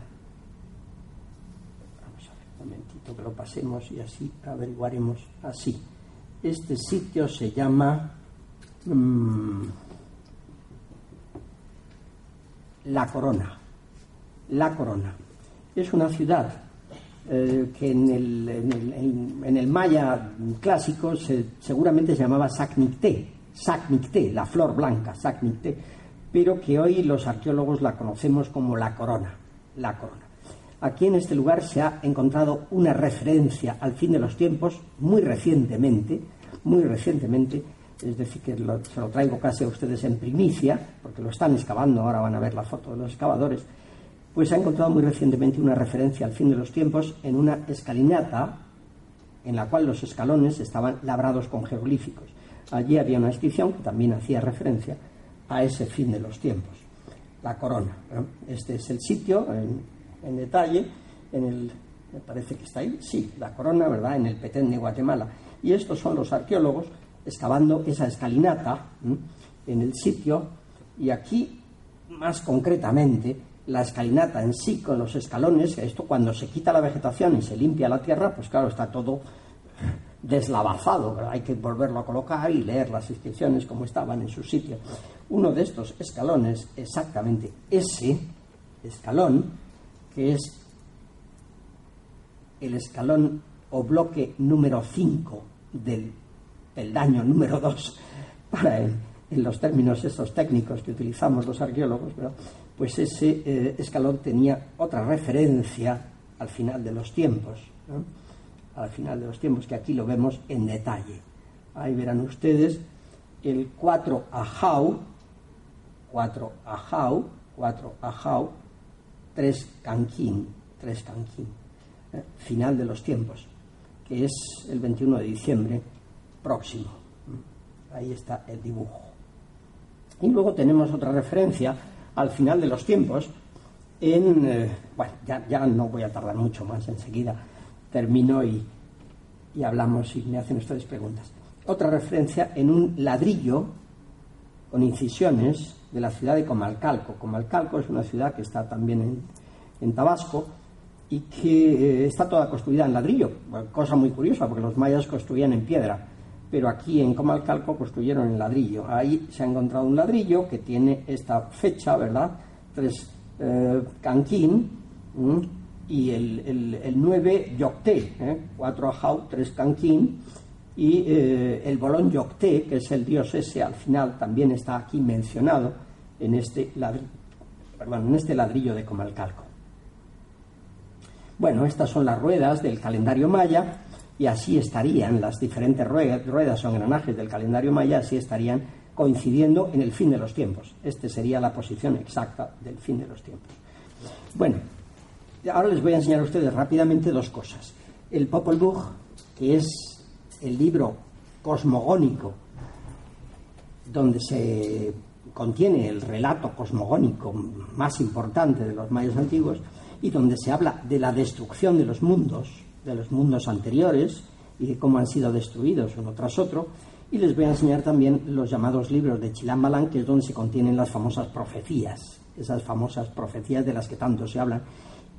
a ver, un momentito que lo pasemos y así averiguaremos así. Este sitio se llama um, La Corona. La Corona. Es una ciudad eh, que en el, en, el, maya clásico seguramente se llamaba Sacnicté, Sacnicté, la flor blanca, Sacnicté, pero que hoy los arqueólogos la conocemos como la corona, la corona. Aquí en este lugar se ha encontrado una referencia al fin de los tiempos muy recientemente, muy recientemente, es decir, que se lo traigo casi a ustedes en primicia, porque lo están excavando, ahora van a ver la foto de los excavadores, pues ha encontrado muy recientemente una referencia al fin de los tiempos en una escalinata en la cual los escalones estaban labrados con jeroglíficos. Allí había una inscripción que también hacía referencia a ese fin de los tiempos, la corona. Este es el sitio en, detalle, en el, me parece que está ahí, sí, la corona, ¿verdad?, en el Petén de Guatemala. Y estos son los arqueólogos excavando esa escalinata en el sitio y aquí, más concretamente, la escalinata en sí con los escalones, esto cuando se quita la vegetación y se limpia la tierra, pues claro, está todo deslavazado, hay que volverlo a colocar y leer las inscripciones como estaban en su sitio. Uno de estos escalones, exactamente ese escalón, que es el escalón o bloque número 5 del peldaño número 2, para en, los términos estos técnicos que utilizamos los arqueólogos, pues ese eh, escalón tenía otra referencia al final de los tiempos, al final de los tiempos, que aquí lo vemos en detalle. Ahí verán ustedes el 4 Ajau, 4 Ajau, 4 Ajau, 3 Canquín, 3 Canquín, ¿eh? final de los tiempos, que es el 21 de diciembre próximo. Ahí está el dibujo. Y luego tenemos otra referencia al final de los tiempos, en, eh, bueno, ya, no voy a tardar mucho más, enseguida termino y, y hablamos y me hacen ustedes preguntas. Otra referencia en un ladrillo con incisiones de la ciudad de Comalcalco. Comalcalco es una ciudad que está también en, en Tabasco y que eh, está toda construida en ladrillo, cosa muy curiosa porque los mayas construían en piedra pero aquí en Comalcalco construyeron en ladrillo. Ahí se ha encontrado un ladrillo que tiene esta fecha, ¿verdad? Tres eh, canquín y el, el, el 9 yocté, ¿eh? cuatro ajau, tres canquín y eh, el Bolón Yocté, que es el dios ese, al final también está aquí mencionado en este, en este ladrillo de Comalcalco. Bueno, estas son las ruedas del calendario maya y así estarían las diferentes ruedas o engranajes del calendario maya, así estarían coincidiendo en el fin de los tiempos. Esta sería la posición exacta del fin de los tiempos. Bueno, ahora les voy a enseñar a ustedes rápidamente dos cosas. El Popol Vuh, que es el libro cosmogónico donde se contiene el relato cosmogónico más importante de los mayas antiguos y donde se habla de la destrucción de los mundos, de los mundos anteriores y de cómo han sido destruidos uno tras otro. Y les voy a enseñar también los llamados libros de Chilambalán, que es donde se contienen las famosas profecías, esas famosas profecías de las que tanto se hablan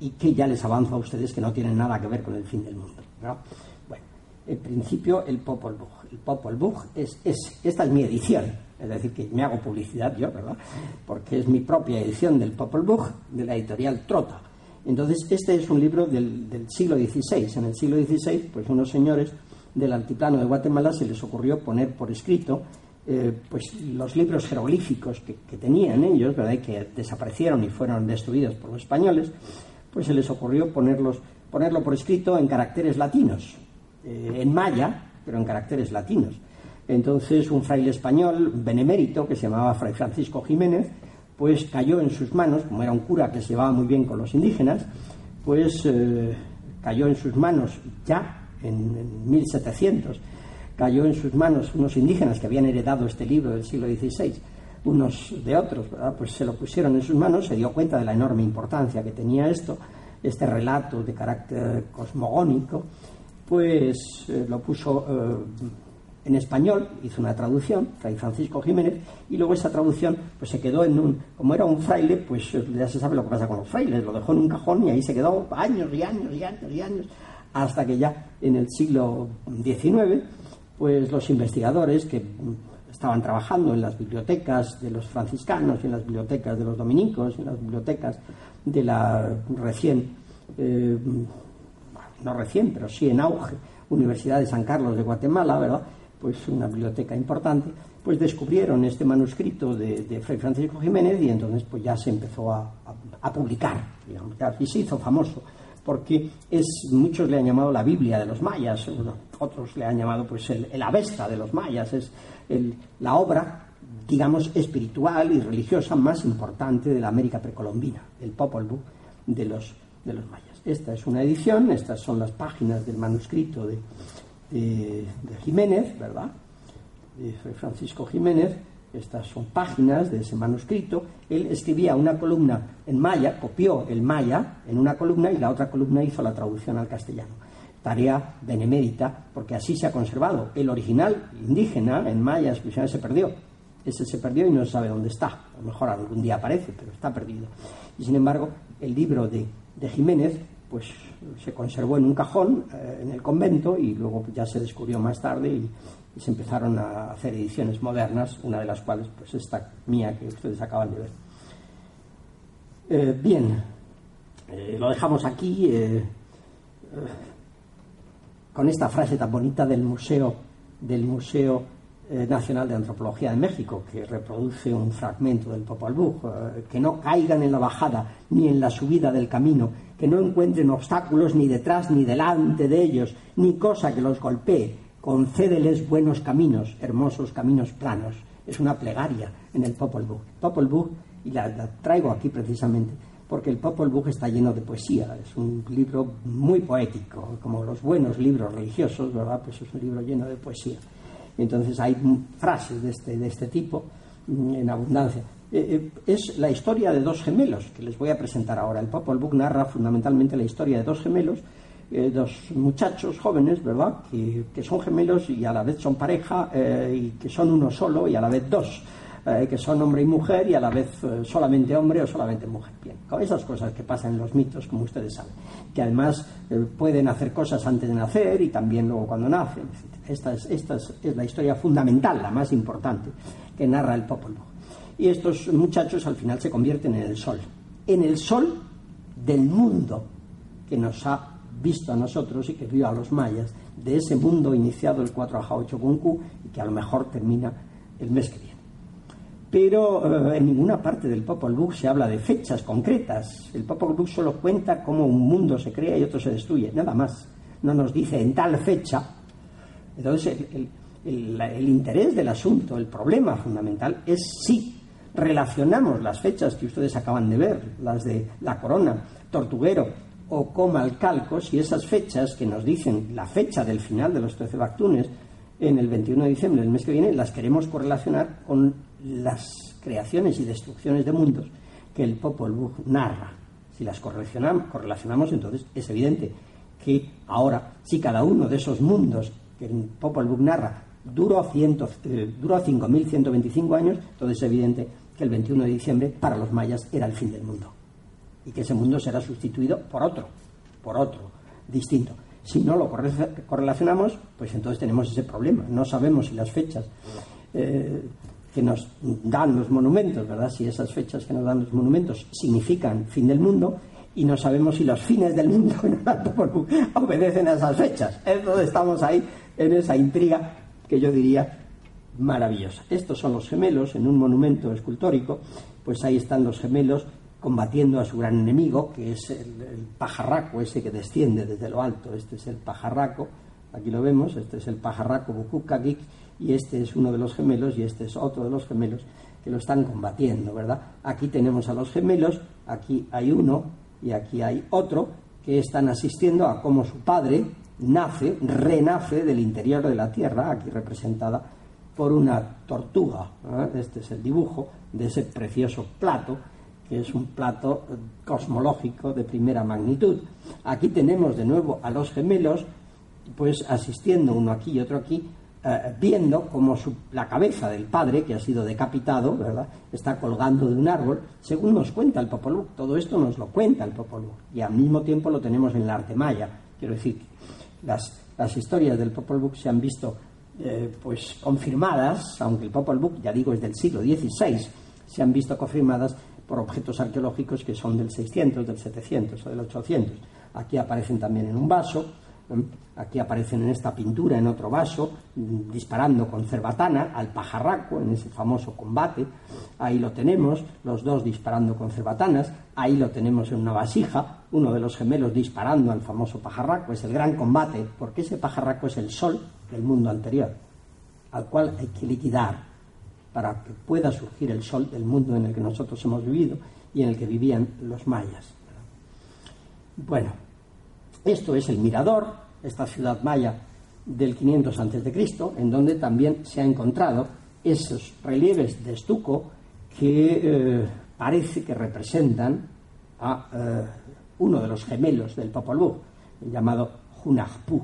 y que ya les avanzo a ustedes que no tienen nada que ver con el fin del mundo. Bueno, en principio el Popol Vuh. El Popol Vuh es, es, esta es mi edición, es decir, que me hago publicidad yo, ¿verdad? Porque es mi propia edición del Popol Vuh de la editorial Trota. Entonces, este es un libro del, siglo XVI. En el siglo XVI, pues unos señores del altiplano de Guatemala se les ocurrió poner por escrito eh, pues los libros jeroglíficos que, tenían ellos, ¿verdad? Que desaparecieron y fueron destruidos por los españoles, pues se les ocurrió ponerlos, ponerlo por escrito en caracteres latinos, eh, en maya, pero en caracteres latinos. Entonces, un fraile español benemérito que se llamaba Fray Francisco Jiménez, pues cayó en sus manos, como era un cura que se llevaba muy bien con los indígenas, pues eh, cayó en sus manos ya en, 1700, cayó en sus manos unos indígenas que habían heredado este libro del siglo XVI, unos de otros, pues se lo pusieron en sus manos, se dio cuenta de la enorme importancia que tenía esto, este relato de carácter cosmogónico, pues eh, lo puso eh, en español, hizo una traducción, Fray Francisco Jiménez, y luego esa traducción pues se quedó en un, como era un fraile, pues ya se sabe lo que pasa con los frailes, lo dejó en un cajón y ahí se quedó años y años y años y años, hasta que ya en el siglo XIX, pues los investigadores que estaban trabajando en las bibliotecas de los franciscanos, en las bibliotecas de los dominicos, en las bibliotecas de la recién, eh, no recién, pero sí en auge, Universidad de San Carlos de Guatemala, ¿verdad? Pues una biblioteca importante, pues descubrieron este manuscrito de, Fray Francisco Jiménez y entonces pues ya se empezó a, publicar, digamos, y se hizo famoso, porque es, muchos le han llamado la Biblia de los mayas, otros le han llamado pues el, Avesta de los mayas, es la obra, digamos, espiritual y religiosa más importante de la América precolombina, el Popol Vuh de los, de los mayas. Esta es una edición, estas son las páginas del manuscrito de, de, Jiménez, ¿verdad? Francisco Jiménez, estas son páginas de ese manuscrito. Él escribía una columna en maya, copió el maya en una columna y la otra columna hizo la traducción al castellano. Tarea benemérita, porque así se ha conservado. El original indígena en maya se perdió. Ese se perdió y no sabe dónde está. A lo mejor algún día aparece, pero está perdido. Y sin embargo, el libro de, de Jiménez pues se conservó en un cajón eh, en el convento y luego ya se descubrió más tarde y, se empezaron a hacer ediciones modernas, una de las cuales pues esta mía que ustedes acaban de ver. Eh, bien, eh, lo dejamos aquí con esta frase tan bonita del museo del museo Nacional de Antropología de México, que reproduce un fragmento del Popol Vuh, que no caigan en la bajada ni en la subida del camino, que no encuentren obstáculos ni detrás ni delante de ellos, ni cosa que los golpee. Concédeles buenos caminos, hermosos caminos planos. Es una plegaria en el Popol Vuh. Popol Vuh, y la, traigo aquí precisamente, porque el Popol Vuh está lleno de poesía. Es un libro muy poético, como los buenos libros religiosos, ¿verdad? Pues es un libro lleno de poesía. Entonces hay frases de este, de este tipo mm, en abundancia. Eh, eh, es la historia de dos gemelos que les voy a presentar ahora. El Popol Vuh narra fundamentalmente la historia de dos gemelos, eh, dos muchachos jóvenes, ¿verdad?, que, son gemelos y a la vez son pareja, y que son uno solo y a la vez dos, que son hombre y mujer y a la vez solamente hombre o solamente mujer. Bien, con esas cosas que pasan en los mitos, como ustedes saben, que además pueden hacer cosas antes de nacer y también luego cuando nacen. Esta es, esta es la historia fundamental, la más importante, que narra el Popol Vuh y estos muchachos al final se convierten en el sol, en el sol del mundo que nos ha visto a nosotros y que vio a los mayas de ese mundo iniciado el 4 a 8 con Q y que a lo mejor termina el mes que viene. Pero eh, en ninguna parte del Popol Vuh se habla de fechas concretas. El Popol Vuh solo cuenta cómo un mundo se crea y otro se destruye, nada más. No nos dice en tal fecha. Entonces, el, interés del asunto, el problema fundamental es si relacionamos las fechas que ustedes acaban de ver, las de la corona, tortuguero o comalcalco, si esas fechas que nos dicen la fecha del final de los 13 Bactunes en el 21 de diciembre del mes que viene, las queremos correlacionar con las creaciones y destrucciones de mundos que el Popol Vuh narra. Si las correlacionamos, entonces es evidente que ahora, si cada uno de esos mundos que el Popol Vuh narra duró, ciento, eh, duró 5.125 años, entonces es evidente que el 21 de diciembre para los mayas era el fin del mundo y que ese mundo será sustituido por otro, por otro, distinto. Si no lo correlacionamos, pues entonces tenemos ese problema. No sabemos si las fechas eh, que nos dan los monumentos, ¿verdad? Si esas fechas que nos dan los monumentos significan fin del mundo y no sabemos si los fines del mundo obedecen a esas fechas. Entonces estamos ahí en esa intriga que yo diría maravillosa. Estos son los gemelos en un monumento escultórico, pues ahí están los gemelos combatiendo a su gran enemigo, que es el, pajarraco ese que desciende desde lo alto. Este es el pajarraco, aquí lo vemos, este es el pajarraco Bukukagik, y este es uno de los gemelos y este es otro de los gemelos que lo están combatiendo, ¿verdad? Aquí tenemos a los gemelos, aquí hay uno y aquí hay otro que están asistiendo a cómo su padre, nace, renace del interior de la Tierra, aquí representada por una tortuga. Este es el dibujo de ese precioso plato, que es un plato cosmológico de primera magnitud. Aquí tenemos de nuevo a los gemelos, pues asistiendo uno aquí y otro aquí, eh, viendo como la cabeza del padre, que ha sido decapitado, ¿verdad? está colgando de un árbol, según nos cuenta el Popol. Todo esto nos lo cuenta el Popol. Y al mismo tiempo lo tenemos en el arte maya. Quiero decir, las, las historias del Popol se han visto eh, pues confirmadas, aunque el Popol Vuh, ya digo, es del siglo XVI, se han visto confirmadas por objetos arqueológicos que son del 600, del 700 o del 800. Aquí aparecen también en un vaso, aquí aparecen en esta pintura en otro vaso, disparando con cerbatana al pajarraco en ese famoso combate. Ahí lo tenemos, los dos disparando con cerbatanas. Ahí lo tenemos en una vasija, uno de los gemelos disparando al famoso pajarraco. Es el gran combate, porque ese pajarraco es el sol del mundo anterior, al cual hay que liquidar para que pueda surgir el sol del mundo en el que nosotros hemos vivido y en el que vivían los mayas. Bueno, esto es el Mirador, esta ciudad maya del 500 a.C., en donde también se ha encontrado esos relieves de estuco que eh, parece que representan a eh, uno de los gemelos del Popol llamado Hunahpu.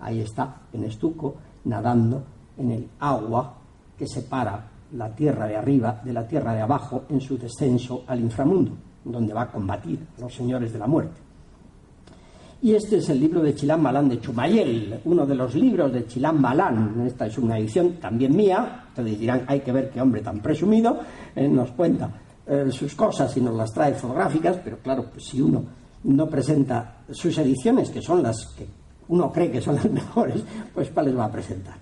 Ahí está, en estuco, nadando en el agua que separa la tierra de arriba de la tierra de abajo en su descenso al inframundo, donde va a combatir a los señores de la muerte. Y este es el libro de Chilán Balán de Chumayel, uno de los libros de Chilán Balán. Esta es una edición también mía. Ustedes dirán, hay que ver qué hombre tan presumido eh, nos cuenta eh, sus cosas y nos las trae fotográficas, pero claro, pues si uno no presenta sus ediciones, que son las que uno cree que son las mejores, pues ¿cuál les va a presentar?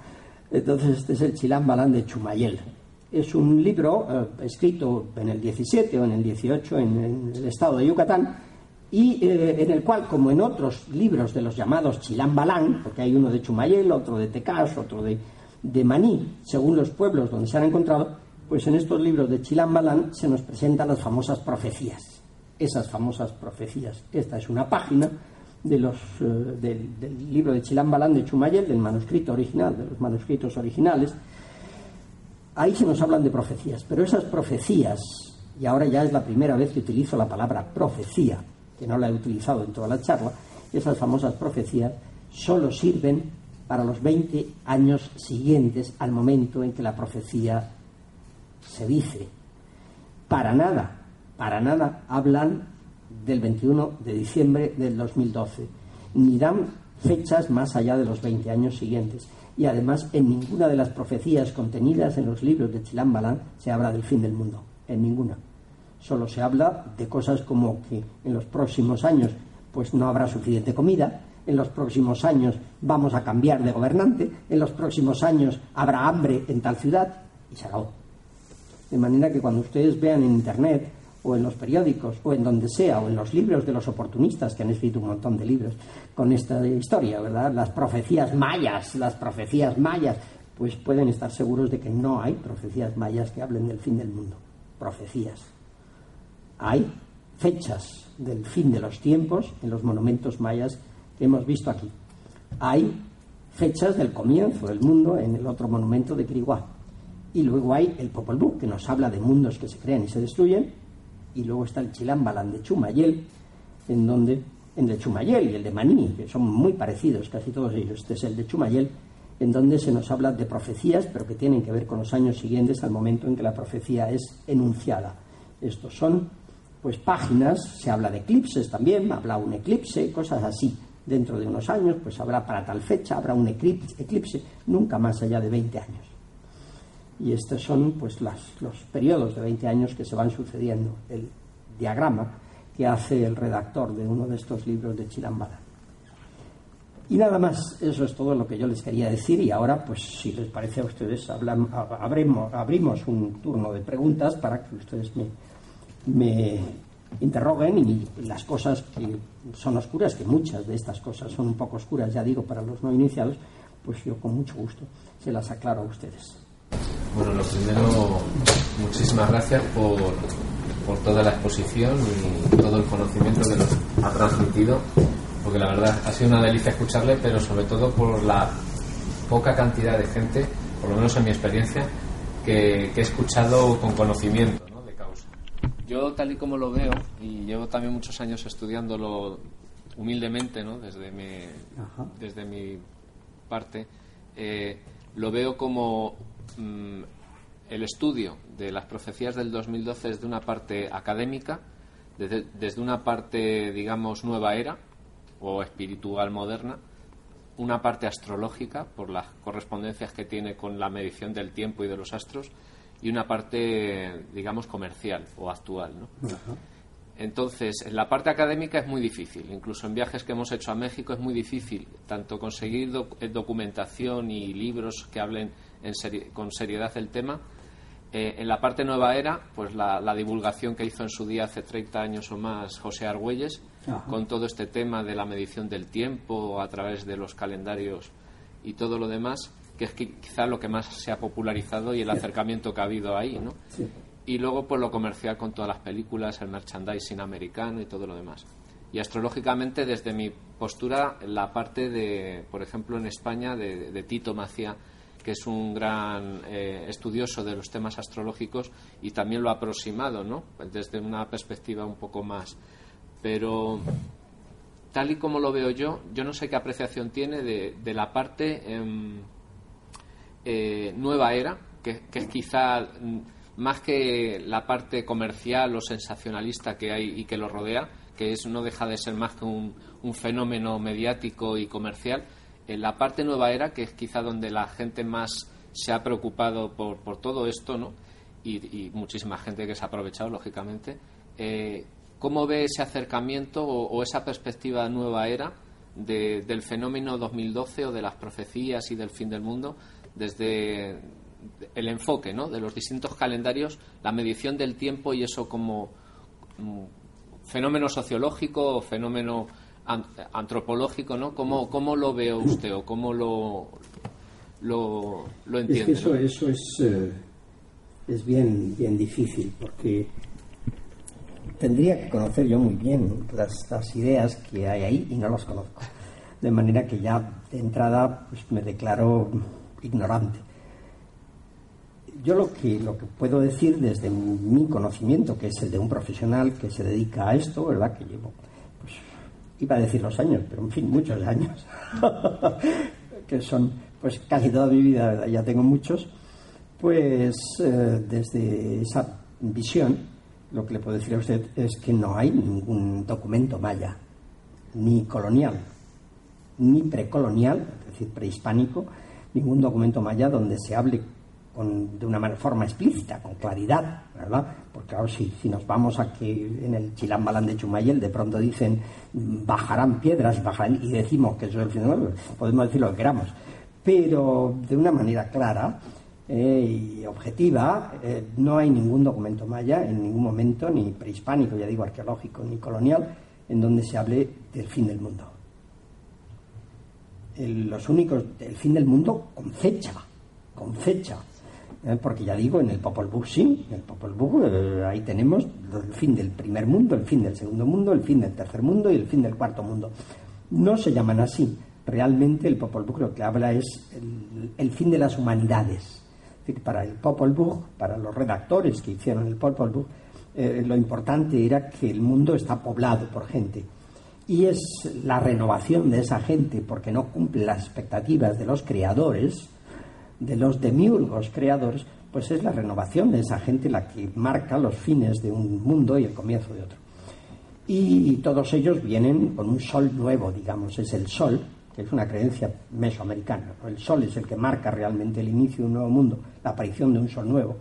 Entonces, este es el Chilán Balán de Chumayel. Es un libro eh, escrito en el 17 o en el 18 en el estado de Yucatán y eh, en el cual, como en otros libros de los llamados Chilán Balán, porque hay uno de Chumayel, otro de Tecás, otro de, de Maní, según los pueblos donde se han encontrado, pues en estos libros de Chilán Balán se nos presentan las famosas profecías. Esas famosas profecías. Esta es una página de los, eh, del, del, libro de Chilán Balán de Chumayel, del manuscrito original, de los manuscritos originales. Ahí se nos hablan de profecías, pero esas profecías, y ahora ya es la primera vez que utilizo la palabra profecía, que no la he utilizado en toda la charla, esas famosas profecías solo sirven para los 20 años siguientes al momento en que la profecía se dice. Para nada, para nada hablan del 21 de diciembre del 2012, ni dan fechas más allá de los 20 años siguientes. Y además, en ninguna de las profecías contenidas en los libros de Chilán Balán se habla del fin del mundo. En ninguna. Solo se habla de cosas como que en los próximos años pues no habrá suficiente comida, en los próximos años vamos a cambiar de gobernante, en los próximos años habrá hambre en tal ciudad y se acabó. De manera que cuando ustedes vean en Internet o en los periódicos o en donde sea o en los libros de los oportunistas que han escrito un montón de libros con esta historia, ¿verdad? Las profecías mayas, las profecías mayas, pues pueden estar seguros de que no hay profecías mayas que hablen del fin del mundo. Profecías. Hay fechas del fin de los tiempos en los monumentos mayas que hemos visto aquí. Hay fechas del comienzo del mundo en el otro monumento de Kiriguá. Y luego hay el Popol Vuh, que nos habla de mundos que se crean y se destruyen. Y luego está el Chilambalan de Chumayel, en donde, en el Chumayel y el de Maní, que son muy parecidos casi todos ellos. Este es el de Chumayel, en donde se nos habla de profecías, pero que tienen que ver con los años siguientes al momento en que la profecía es enunciada. Estos son pues páginas, se habla de eclipses también, habla un eclipse, cosas así. Dentro de unos años, pues habrá para tal fecha, habrá un eclipse, eclipse nunca más allá de 20 años. Y estos son pues las, los periodos de 20 años que se van sucediendo. El diagrama que hace el redactor de uno de estos libros de Chirambala. Y nada más, eso es todo lo que yo les quería decir y ahora, pues si les parece a ustedes, abrimos, abrimos un turno de preguntas para que ustedes me, me interroguen y las cosas que son oscuras, que muchas de estas cosas son un poco oscuras, ya digo, para los no iniciados, pues yo con mucho gusto se las aclaro a ustedes. Bueno, lo primero, muchísimas gracias por, por toda la exposición y todo el conocimiento que nos ha transmitido, porque la verdad ha sido una delicia escucharle, pero sobre todo por la poca cantidad de gente, por lo menos en mi experiencia, que, que he escuchado con conocimiento. Yo, tal y como lo veo, y llevo también muchos años estudiándolo humildemente, ¿no? desde, mi, desde mi parte, eh, lo veo como mm, el estudio de las profecías del 2012 desde una parte académica, desde, desde una parte, digamos, nueva era o espiritual moderna, una parte astrológica por las correspondencias que tiene con la medición del tiempo y de los astros, y una parte, digamos, comercial o actual. ¿no? Entonces, en la parte académica es muy difícil. Incluso en viajes que hemos hecho a México es muy difícil tanto conseguir eh, documentación y libros que hablen con seriedad del tema. Eh, en la parte nueva era, pues la, divulgación que hizo en su día hace 30 años o más José Argüelles, con todo este tema de la medición del tiempo a través de los calendarios y todo lo demás, que es quizá lo que más se ha popularizado y el acercamiento que ha habido ahí, ¿no? Y luego, pues lo comercial con todas las películas, el merchandising americano y todo lo demás. Y astrológicamente, desde mi postura, la parte de, por ejemplo, en España, de, Tito Macía, que es un gran eh, estudioso de los temas astrológicos y también lo ha aproximado, ¿no? Desde una perspectiva un poco más. Pero tal y como lo veo yo, yo no sé qué apreciación tiene de, la parte em, eh, nueva era, que, es quizá más que la parte comercial o sensacionalista que hay y que lo rodea, que es no deja de ser más que un, fenómeno mediático y comercial, en la parte nueva era, que es quizá donde la gente más se ha preocupado por, por todo esto, ¿no? Y, muchísima gente que se ha aprovechado, lógicamente. Eh, ¿Cómo ve ese acercamiento o, esa perspectiva nueva era del fenómeno 2012 o de las profecías y del fin del mundo desde el enfoque ¿no? de los distintos calendarios, la medición del tiempo y eso como fenómeno sociológico o fenómeno antropológico, ¿no? ¿Cómo, ¿Cómo, lo ve usted o cómo lo, lo, entiende? eso, eso es, eh, es bien, bien difícil porque tendría que conocer yo muy bien las, las, ideas que hay ahí y no las conozco. De manera que ya de entrada pues me declaro ignorante. Yo lo que, puedo decir desde mi conocimiento, que es el de un profesional que se dedica a esto, ¿verdad? Que llevo, pues, iba a decir los años, pero en fin, muchos años, que son pues casi toda mi vida, ya tengo muchos, pues eh, desde esa visión, lo que le puedo decir a usted es que no hay ningún documento maya, ni colonial, ni precolonial, es decir, prehispánico, ningún documento maya donde se hable de una forma explícita, con claridad, ¿verdad? Porque claro, si, si nos vamos a que en el Chilambalán de Chumayel de pronto dicen bajarán piedras bajarán, y decimos que eso es el final, podemos decir lo que queramos, pero de una manera clara eh, y objetiva, eh, no hay ningún documento maya en ningún momento, ni prehispánico, ya digo, arqueológico, ni colonial, en donde se hable del fin del mundo. Los únicos, del fin del mundo con fecha, con fecha ¿eh? porque ya digo, en el Popol Vuh sí, en el Popol Vuh eh, ahí tenemos el fin del primer mundo, el fin del segundo mundo, el fin del tercer mundo y el fin del cuarto mundo. No se llaman así. Realmente el Popol Vuh lo que habla es el, fin de las humanidades. Es decir, para el Popol Vuh, para los redactores que hicieron el Popol Vuh, eh, lo importante era que el mundo está poblado por gente. Y es la renovación de esa gente, porque no cumple las expectativas de los creadores, de los demiurgos creadores, pues es la renovación de esa gente la que marca los fines de un mundo y el comienzo de otro. Y todos ellos vienen con un sol nuevo, digamos, es el sol, que es una creencia mesoamericana. El sol es el que marca realmente el inicio de un nuevo mundo, la aparición de un sol nuevo.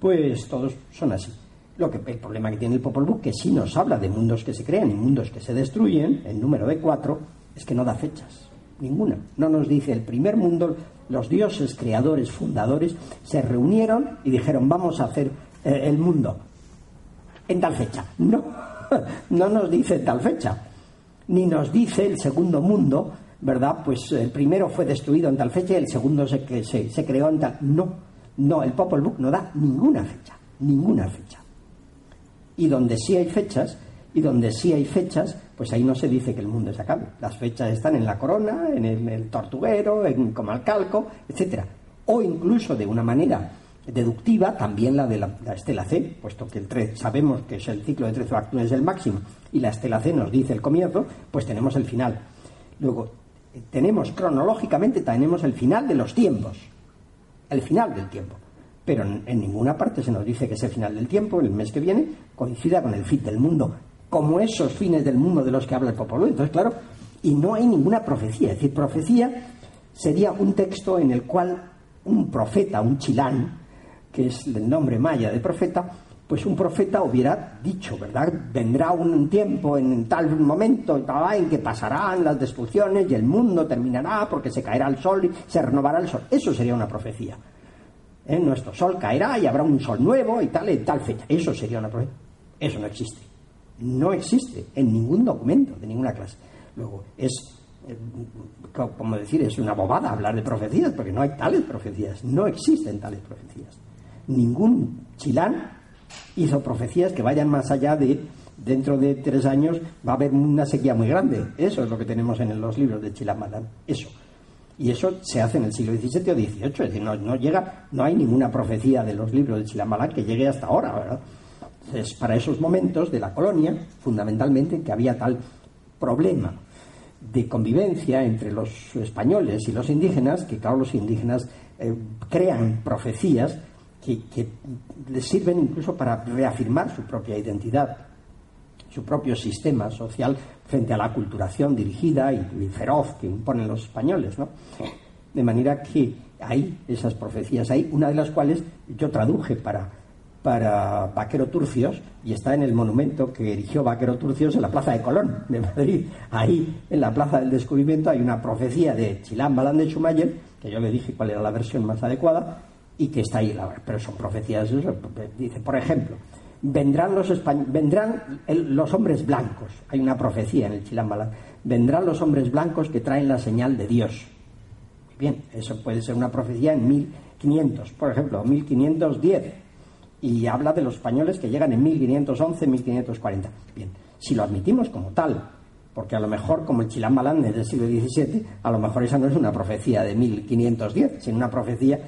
Pues todos son así. Lo que, el problema que tiene el Popol Vuh, que sí nos habla de mundos que se crean y mundos que se destruyen, el número de cuatro, es que no da fechas, ninguna. No nos dice el primer mundo, los dioses creadores, fundadores, se reunieron y dijeron, vamos a hacer eh, el mundo en tal fecha. No, no nos dice tal fecha, ni nos dice el segundo mundo, ¿verdad? Pues el primero fue destruido en tal fecha y el segundo se, se, se creó en tal... No, no, el Popol Vuh no da ninguna fecha, ninguna fecha. Y donde sí hay fechas, y donde sí hay fechas, pues ahí no se dice que el mundo se acabe. Las fechas están en la corona, en el, tortuguero, en Comalcalco, etcétera. O incluso de una manera deductiva, también la de la, estela C, puesto que el 3 sabemos que es el ciclo de 13 es el máximo y la estela C nos dice el comienzo, pues tenemos el final. Luego, tenemos cronológicamente, tenemos el final de los tiempos, el final del tiempo. Pero en, ninguna parte se nos dice que ese final del tiempo, el mes que viene, coincida con el fin del mundo como esos fines del mundo de los que habla el Popolo. Entonces, claro, y no hay ninguna profecía. Es decir, profecía sería un texto en el cual un profeta, un chilán, que es el nombre maya de profeta, pues un profeta hubiera dicho, ¿verdad? Vendrá un tiempo en tal momento en que pasarán las destrucciones y el mundo terminará porque se caerá el sol y se renovará el sol. Eso sería una profecía. ¿Eh? Nuestro sol caerá y habrá un sol nuevo y tal, en tal fecha. Eso sería una profecía. Eso no existe no existe en ningún documento de ninguna clase. Luego, es, eh, como decir, es una bobada hablar de profecías, porque no hay tales profecías, no existen tales profecías. Ningún chilán hizo profecías que vayan más allá de dentro de tres años va a haber una sequía muy grande. Eso es lo que tenemos en los libros de Chilán Eso. Y eso se hace en el siglo XVII o XVIII. Es decir, no, llega, no hay ninguna profecía de los libros de Chilán que llegue hasta ahora, ¿verdad? Es para esos momentos de la colonia, fundamentalmente, que había tal problema de convivencia entre los españoles y los indígenas, que claro, los indígenas eh, crean profecías que, les sirven incluso para reafirmar su propia identidad, su propio sistema social frente a la culturación dirigida y, feroz que imponen los españoles, ¿no? De manera que hay esas profecías, hay una de las cuales yo traduje para para Vaquero Turcios y está en el monumento que erigió Vaquero Turcios en la Plaza de Colón de Madrid. Ahí, en la Plaza del Descubrimiento, hay una profecía de Chilán Balán de Schumacher, que yo le dije cuál era la versión más adecuada, y que está ahí. Pero son profecías, dice, por ejemplo, vendrán los, vendrán los hombres blancos. Hay una profecía en el Chilán Balán. Vendrán los hombres blancos que traen la señal de Dios. Bien, eso puede ser una profecía en 1500, por ejemplo, 1510 y habla de los españoles que llegan en 1511, 1540. Bien, si lo admitimos como tal, porque a lo mejor, como el Chilambalán es del siglo XVII, a lo mejor esa no es una profecía de 1510, sino una profecía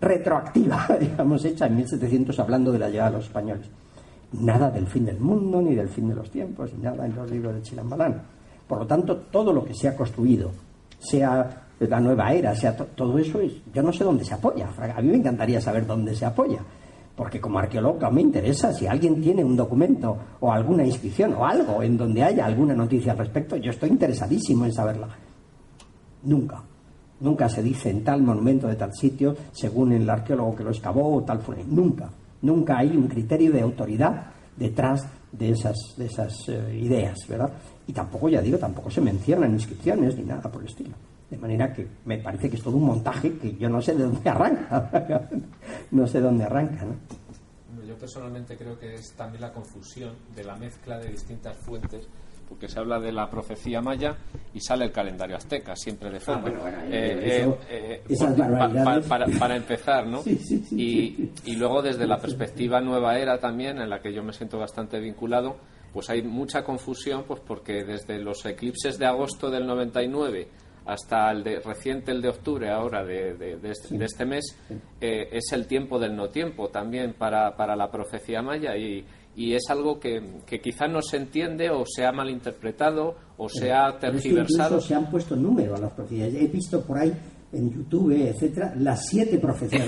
retroactiva, digamos, hecha en 1700 hablando de la llegada de los españoles. Nada del fin del mundo, ni del fin de los tiempos, ni nada en los libros de Chilambalán. Por lo tanto, todo lo que se ha construido, sea la nueva era, sea todo eso, yo no sé dónde se apoya. A mí me encantaría saber dónde se apoya porque como arqueólogo me interesa si alguien tiene un documento o alguna inscripción o algo en donde haya alguna noticia al respecto, yo estoy interesadísimo en saberla. Nunca, Nunca se dice en tal monumento de tal sitio, según el arqueólogo que lo excavó o tal fue. Nunca. Nunca hay un criterio de autoridad detrás de esas, de esas eh, ideas, ¿verdad? Y tampoco, ya digo, tampoco se mencionan inscripciones ni nada por el estilo. De manera que me parece que es todo un montaje que yo no sé de dónde arranca. no sé dónde arranca, ¿no? Yo personalmente creo que es también la confusión de la mezcla de distintas fuentes porque se habla de la profecía maya y sale el calendario azteca, siempre de fondo. para, empezar, ¿no? y, y luego desde la perspectiva nueva era también, en la que yo me siento bastante vinculado, pues hay mucha confusión, pues porque desde los eclipses de agosto del 99 hasta el de, reciente, el de octubre ahora de, este, este, mes, eh, es el tiempo del no tiempo también para, para la profecía maya y, y es algo que, que quizá no se entiende o se ha malinterpretado o se ha tergiversado. se han puesto número a las profecías. He visto por ahí en YouTube, etcétera, las siete profecías.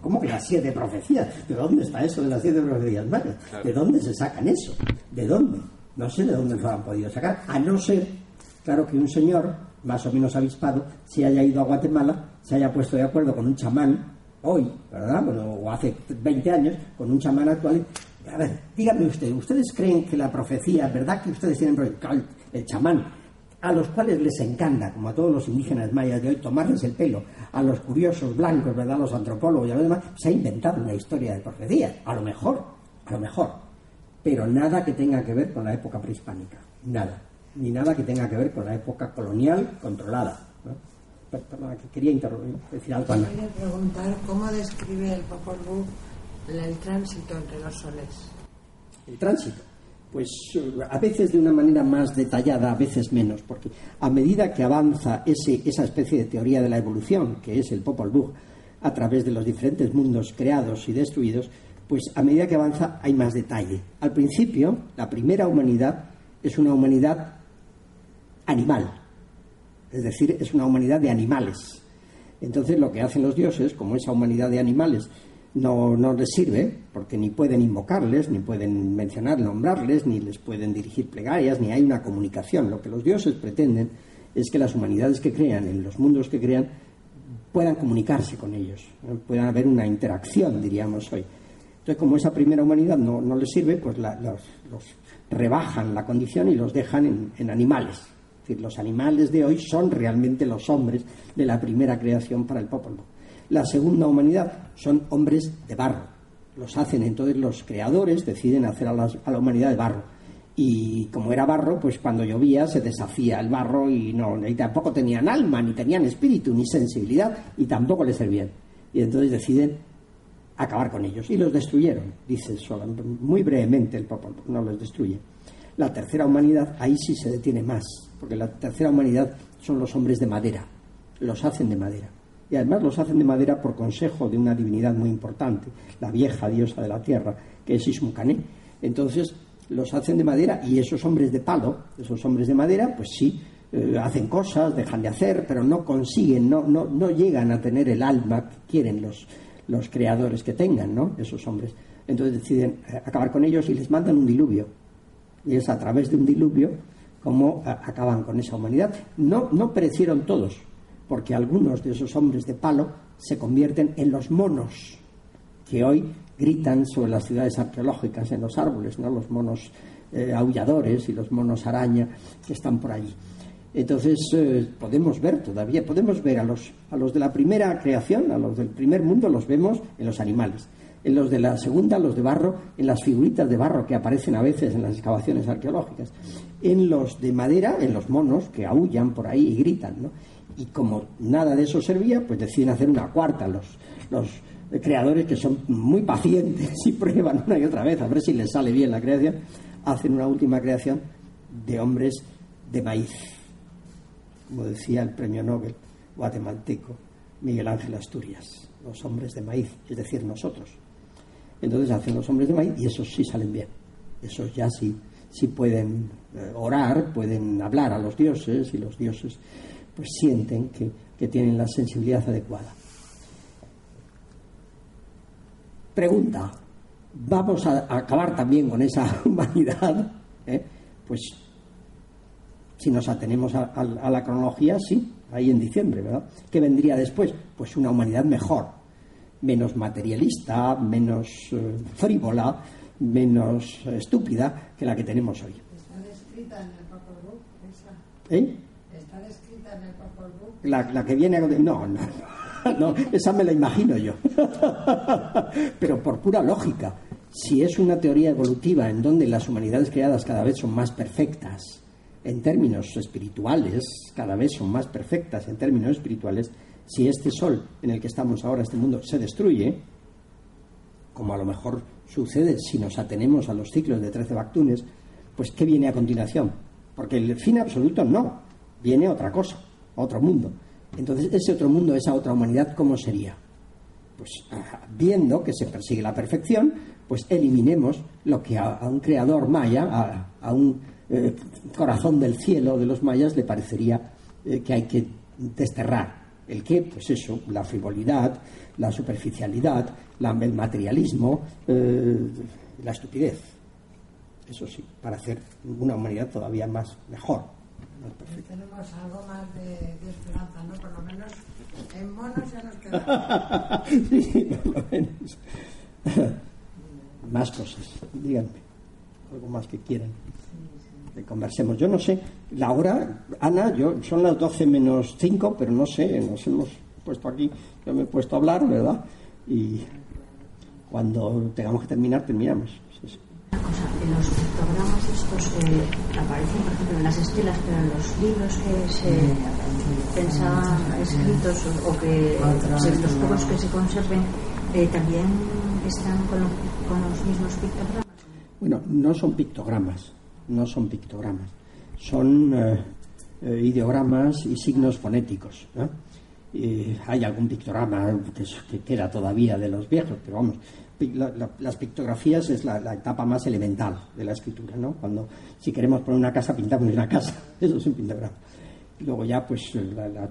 ¿Cómo, que las siete profecías? ¿De dónde está eso de las siete profecías ¿De dónde se sacan eso? ¿De dónde? No sé de dónde lo han podido sacar, a no ser, claro, que un señor más o menos avispado se haya ido a Guatemala, se haya puesto de acuerdo con un chamán hoy, ¿verdad? Bueno, o hace 20 años, con un chamán actual a ver, díganme usted, ¿ustedes creen que la profecía, verdad que ustedes tienen el chamán, a los cuales les encanta, como a todos los indígenas mayas de hoy, tomarles el pelo, a los curiosos blancos, ¿verdad? Los antropólogos y a los demás, se ha inventado una historia de profecía, a lo mejor, a lo mejor, pero nada que tenga que ver con la época prehispánica, nada, ni nada que tenga que ver con la época colonial controlada. ¿no? quería decir algo. Cómo describe el Popol Vuh el tránsito entre los soles. El tránsito. Pues a veces de una manera más detallada, a veces menos, porque a medida que avanza ese, esa especie de teoría de la evolución, que es el Popol Vuh, a través de los diferentes mundos creados y destruidos, pues a medida que avanza hay más detalle. Al principio, la primera humanidad es una humanidad animal, es decir, es una humanidad de animales. Entonces lo que hacen los dioses, como esa humanidad de animales no, no les sirve, porque ni pueden invocarles, ni pueden mencionar, nombrarles, ni les pueden dirigir plegarias, ni hay una comunicación. Lo que los dioses pretenden es que las humanidades que crean, en los mundos que crean, puedan comunicarse con ellos, puedan haber una interacción, diríamos hoy. Entonces, como esa primera humanidad no, no les sirve, pues los, rebajan la condición y los dejan en, animales. Es decir, los animales de hoy son realmente los hombres de la primera creación para el pueblo. La segunda humanidad son hombres de barro. Los hacen entonces los creadores, deciden hacer a, la humanidad de barro. Y como era barro, pues cuando llovía se deshacía el barro y, no, tampoco tenían alma, ni tenían espíritu, ni sensibilidad, y tampoco les servían. Y entonces deciden acabar con ellos. Y los destruyeron, dice muy brevemente el Papa, no los destruye. La tercera humanidad, ahí sí se detiene más, porque la tercera humanidad son los hombres de madera, los hacen de madera y además los hacen de madera por consejo de una divinidad muy importante, la vieja diosa de la tierra, que es Ismucané. Entonces los hacen de madera y esos hombres de palo, esos hombres de madera, pues sí, eh, hacen cosas, dejan de hacer, pero no consiguen, no, no, no llegan a tener el alma que quieren los, los creadores que tengan, ¿no? Esos hombres. Entonces deciden eh, acabar con ellos y les mandan un diluvio. Y es a través de un diluvio como eh, acaban con esa humanidad. No, no perecieron todos, porque algunos de esos hombres de palo se convierten en los monos que hoy gritan sobre las ciudades arqueológicas en los árboles, ¿no? los monos eh, aulladores y los monos araña que están por allí. Entonces eh, podemos ver todavía, podemos ver a los, a los de la primera creación, a los del primer mundo, los vemos en los animales. En los de la segunda, los de barro, en las figuritas de barro que aparecen a veces en las excavaciones arqueológicas. En los de madera, en los monos que aullan por ahí y gritan. ¿no? Y como nada de eso servía, pues deciden hacer una cuarta. Los, los creadores que son muy pacientes y prueban una y otra vez a ver si les sale bien la creación, hacen una última creación de hombres de maíz, como decía el premio Nobel guatemalteco Miguel Ángel Asturias, los hombres de maíz, es decir, nosotros. Entonces hacen los hombres de maíz y esos sí salen bien, esos ya sí, sí pueden eh, orar, pueden hablar a los dioses y los dioses pues sienten que, tienen la sensibilidad adecuada. Pregunta, ¿vamos a, acabar también con esa humanidad? ¿Eh? Pues si nos atenemos a, la cronología, sí, ahí en diciembre, ¿verdad? ¿Qué vendría después? Pues una humanidad mejor, menos materialista, menos eh, frívola, menos estúpida que la que tenemos hoy. ¿Está descrita en el Vuh? Esa. ¿Eh? ¿Está descrita La, la que viene a... No, no, no, esa me la imagino yo. Pero por pura lógica, si es una teoría evolutiva en donde las humanidades creadas cada vez son más perfectas, en términos espirituales, cada vez son más perfectas en términos espirituales, si este sol en el que estamos ahora, este mundo, se destruye, como a lo mejor sucede si nos atenemos a los ciclos de 13 Bactunes, pues ¿qué viene a continuación? Porque el fin absoluto no, viene otra cosa, otro mundo. Entonces, ese otro mundo, esa otra humanidad, ¿cómo sería? Pues ah, viendo que se persigue la perfección, pues eliminemos lo que a, un creador maya, a, a un eh, corazón del cielo de los mayas, le parecería eh, que hay que desterrar. ¿El qué? Pues eso, la frivolidad, la superficialidad, la- el materialismo, eh, la estupidez. Eso sí, para hacer una humanidad todavía más mejor, Tenemos algo más de, de esperanza, ¿no? Por lo menos en monos ya nos quedamos. Sí, por lo menos. Más cosas, díganme. Algo más que quieran. Que conversemos. Yo no sé, la hora, Ana, yo son las 12 menos 5, pero no sé, nos hemos puesto aquí, yo me he puesto a hablar, ¿verdad? Y cuando tengamos que terminar, terminamos. Una cosa, en los pictogramas estos que aparecen, por ejemplo, en las estelas, pero en los libros que se pensaban escritos o, que se- los pocos que se conserven, eh, también están con, lo- con los mismos pictogramas. Bueno, no son pictogramas, no son pictogramas, son eh, eh, ideogramas y signos fonéticos. ¿eh? Hay algún pictograma que, queda todavía de los viejos, pero vamos, la- la- las pictografías es la, la etapa más elemental de la escritura, ¿no? Cuando si queremos poner una casa, pintamos una casa, eso es un pictograma. Y luego ya, pues, la, la-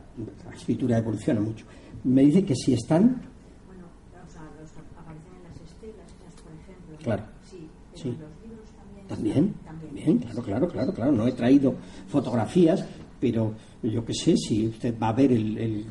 escritura evoluciona mucho. Me dice que si están, Bueno, o sea, los aparecen en las estelas, por ejemplo. Claro. Sí, pero Sí. en los libros también. También, están- también, claro, claro, claro, claro. No he traído fotografías, pero yo qué sé, si usted va a ver el, el-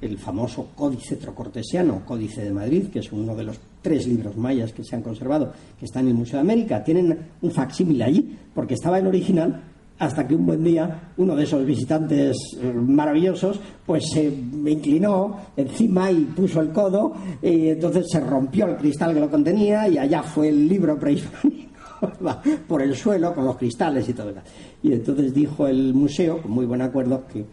el famoso Códice Trocortesiano, Códice de Madrid, que es uno de los tres libros mayas que se han conservado, que está en el Museo de América, tienen un facsímil allí, porque estaba el original, hasta que un buen día uno de esos visitantes eh, maravillosos pues se inclinó encima y puso el codo y entonces se rompió el cristal que lo contenía y allá fue el libro prehispánico por el suelo con los cristales y todo eso. Y entonces dijo el museo, con muy buen acuerdo, que,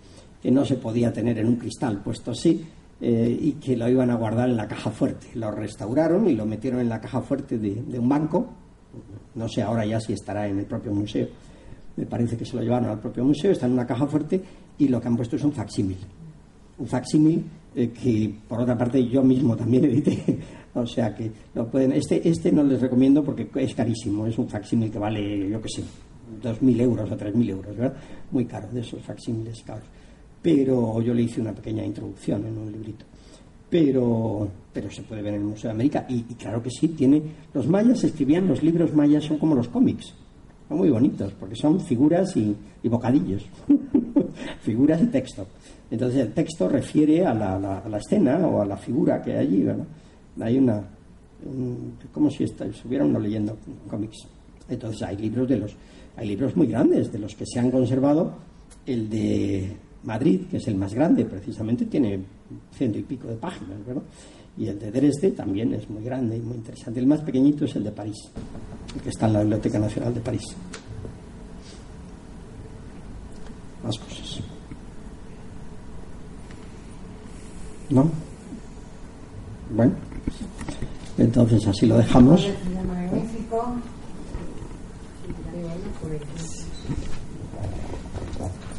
que no se podía tener en un cristal puesto así eh, y que lo iban a guardar en la caja fuerte. Lo restauraron y lo metieron en la caja fuerte de, un banco. No sé ahora ya si estará en el propio museo. Me parece que se lo llevaron al propio museo, está en una caja fuerte y lo que han puesto es un facsímil un facsímil eh, que por otra parte yo mismo también edité o sea que lo pueden este este no les recomiendo porque es carísimo es un facsímil que vale yo qué sé dos mil euros o tres mil euros ¿verdad? muy caro de esos facsímiles caros pero yo le hice una pequeña introducción en un librito. Pero pero se puede ver en el Museo de América. Y, claro que sí tiene los mayas escribían los libros mayas son como los cómics. Son muy bonitos porque son figuras y, bocadillos. Figuras y texto. Entonces el texto refiere a la, a la escena o a la figura que hay allí ¿verdad? hay una un- como si estuviera uno leyendo cómics. Entonces hay libros de los hay libros muy grandes de los que se han conservado. El de Madrid que es el más grande precisamente tiene ciento y pico de páginas ¿verdad? y el de Dresde también es muy grande y muy interesante el más pequeñito es el de París el que está en la Biblioteca Nacional de París más cosas ¿no? bueno entonces así lo dejamos magnífico.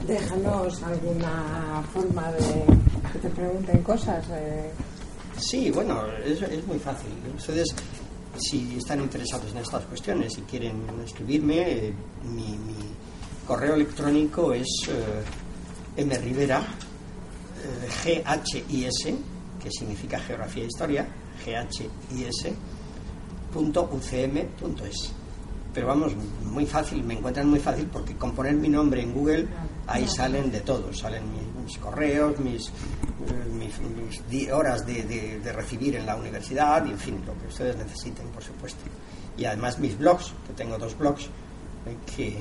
Déjanos alguna forma de que te pregunten cosas. eh. Sí, bueno, es, es muy fácil. Ustedes, si están interesados en estas cuestiones y quieren escribirme, eh, mi, mi correo electrónico es eh, mrivera, eh, G-H-I-S, que significa Geografía e Historia, G-H-I-S, punto UCM punto es. pero vamos, muy fácil, me encuentran muy fácil porque con poner mi nombre en Google, ahí salen de todo, salen mis, correos, mis, eh, mis, horas de, de, recibir en la universidad, y en fin, lo que ustedes necesiten, por supuesto. Y además mis blogs, que tengo dos blogs, eh, que,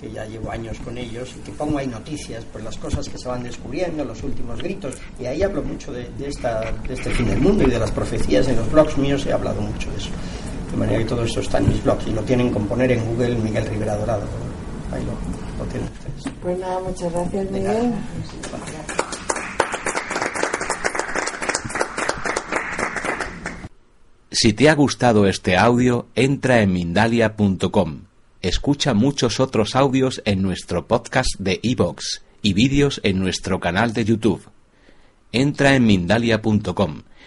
que ya llevo años con ellos y que pongo ahí noticias, pues las cosas que se van descubriendo, los últimos gritos, y ahí hablo mucho de, de, esta, de este fin del mundo y de las profecías, en los blogs míos he hablado mucho de eso. De manera que todo esto está en mis blogs y lo tienen con poner en Google Miguel Rivera Dorado. Ahí lo, tienen ustedes. Pues nada, muchas gracias, Miguel. Si te ha gustado este audio, entra en Mindalia.com. Escucha muchos otros audios en nuestro podcast de iVoox y vídeos en nuestro canal de YouTube. Entra en Mindalia.com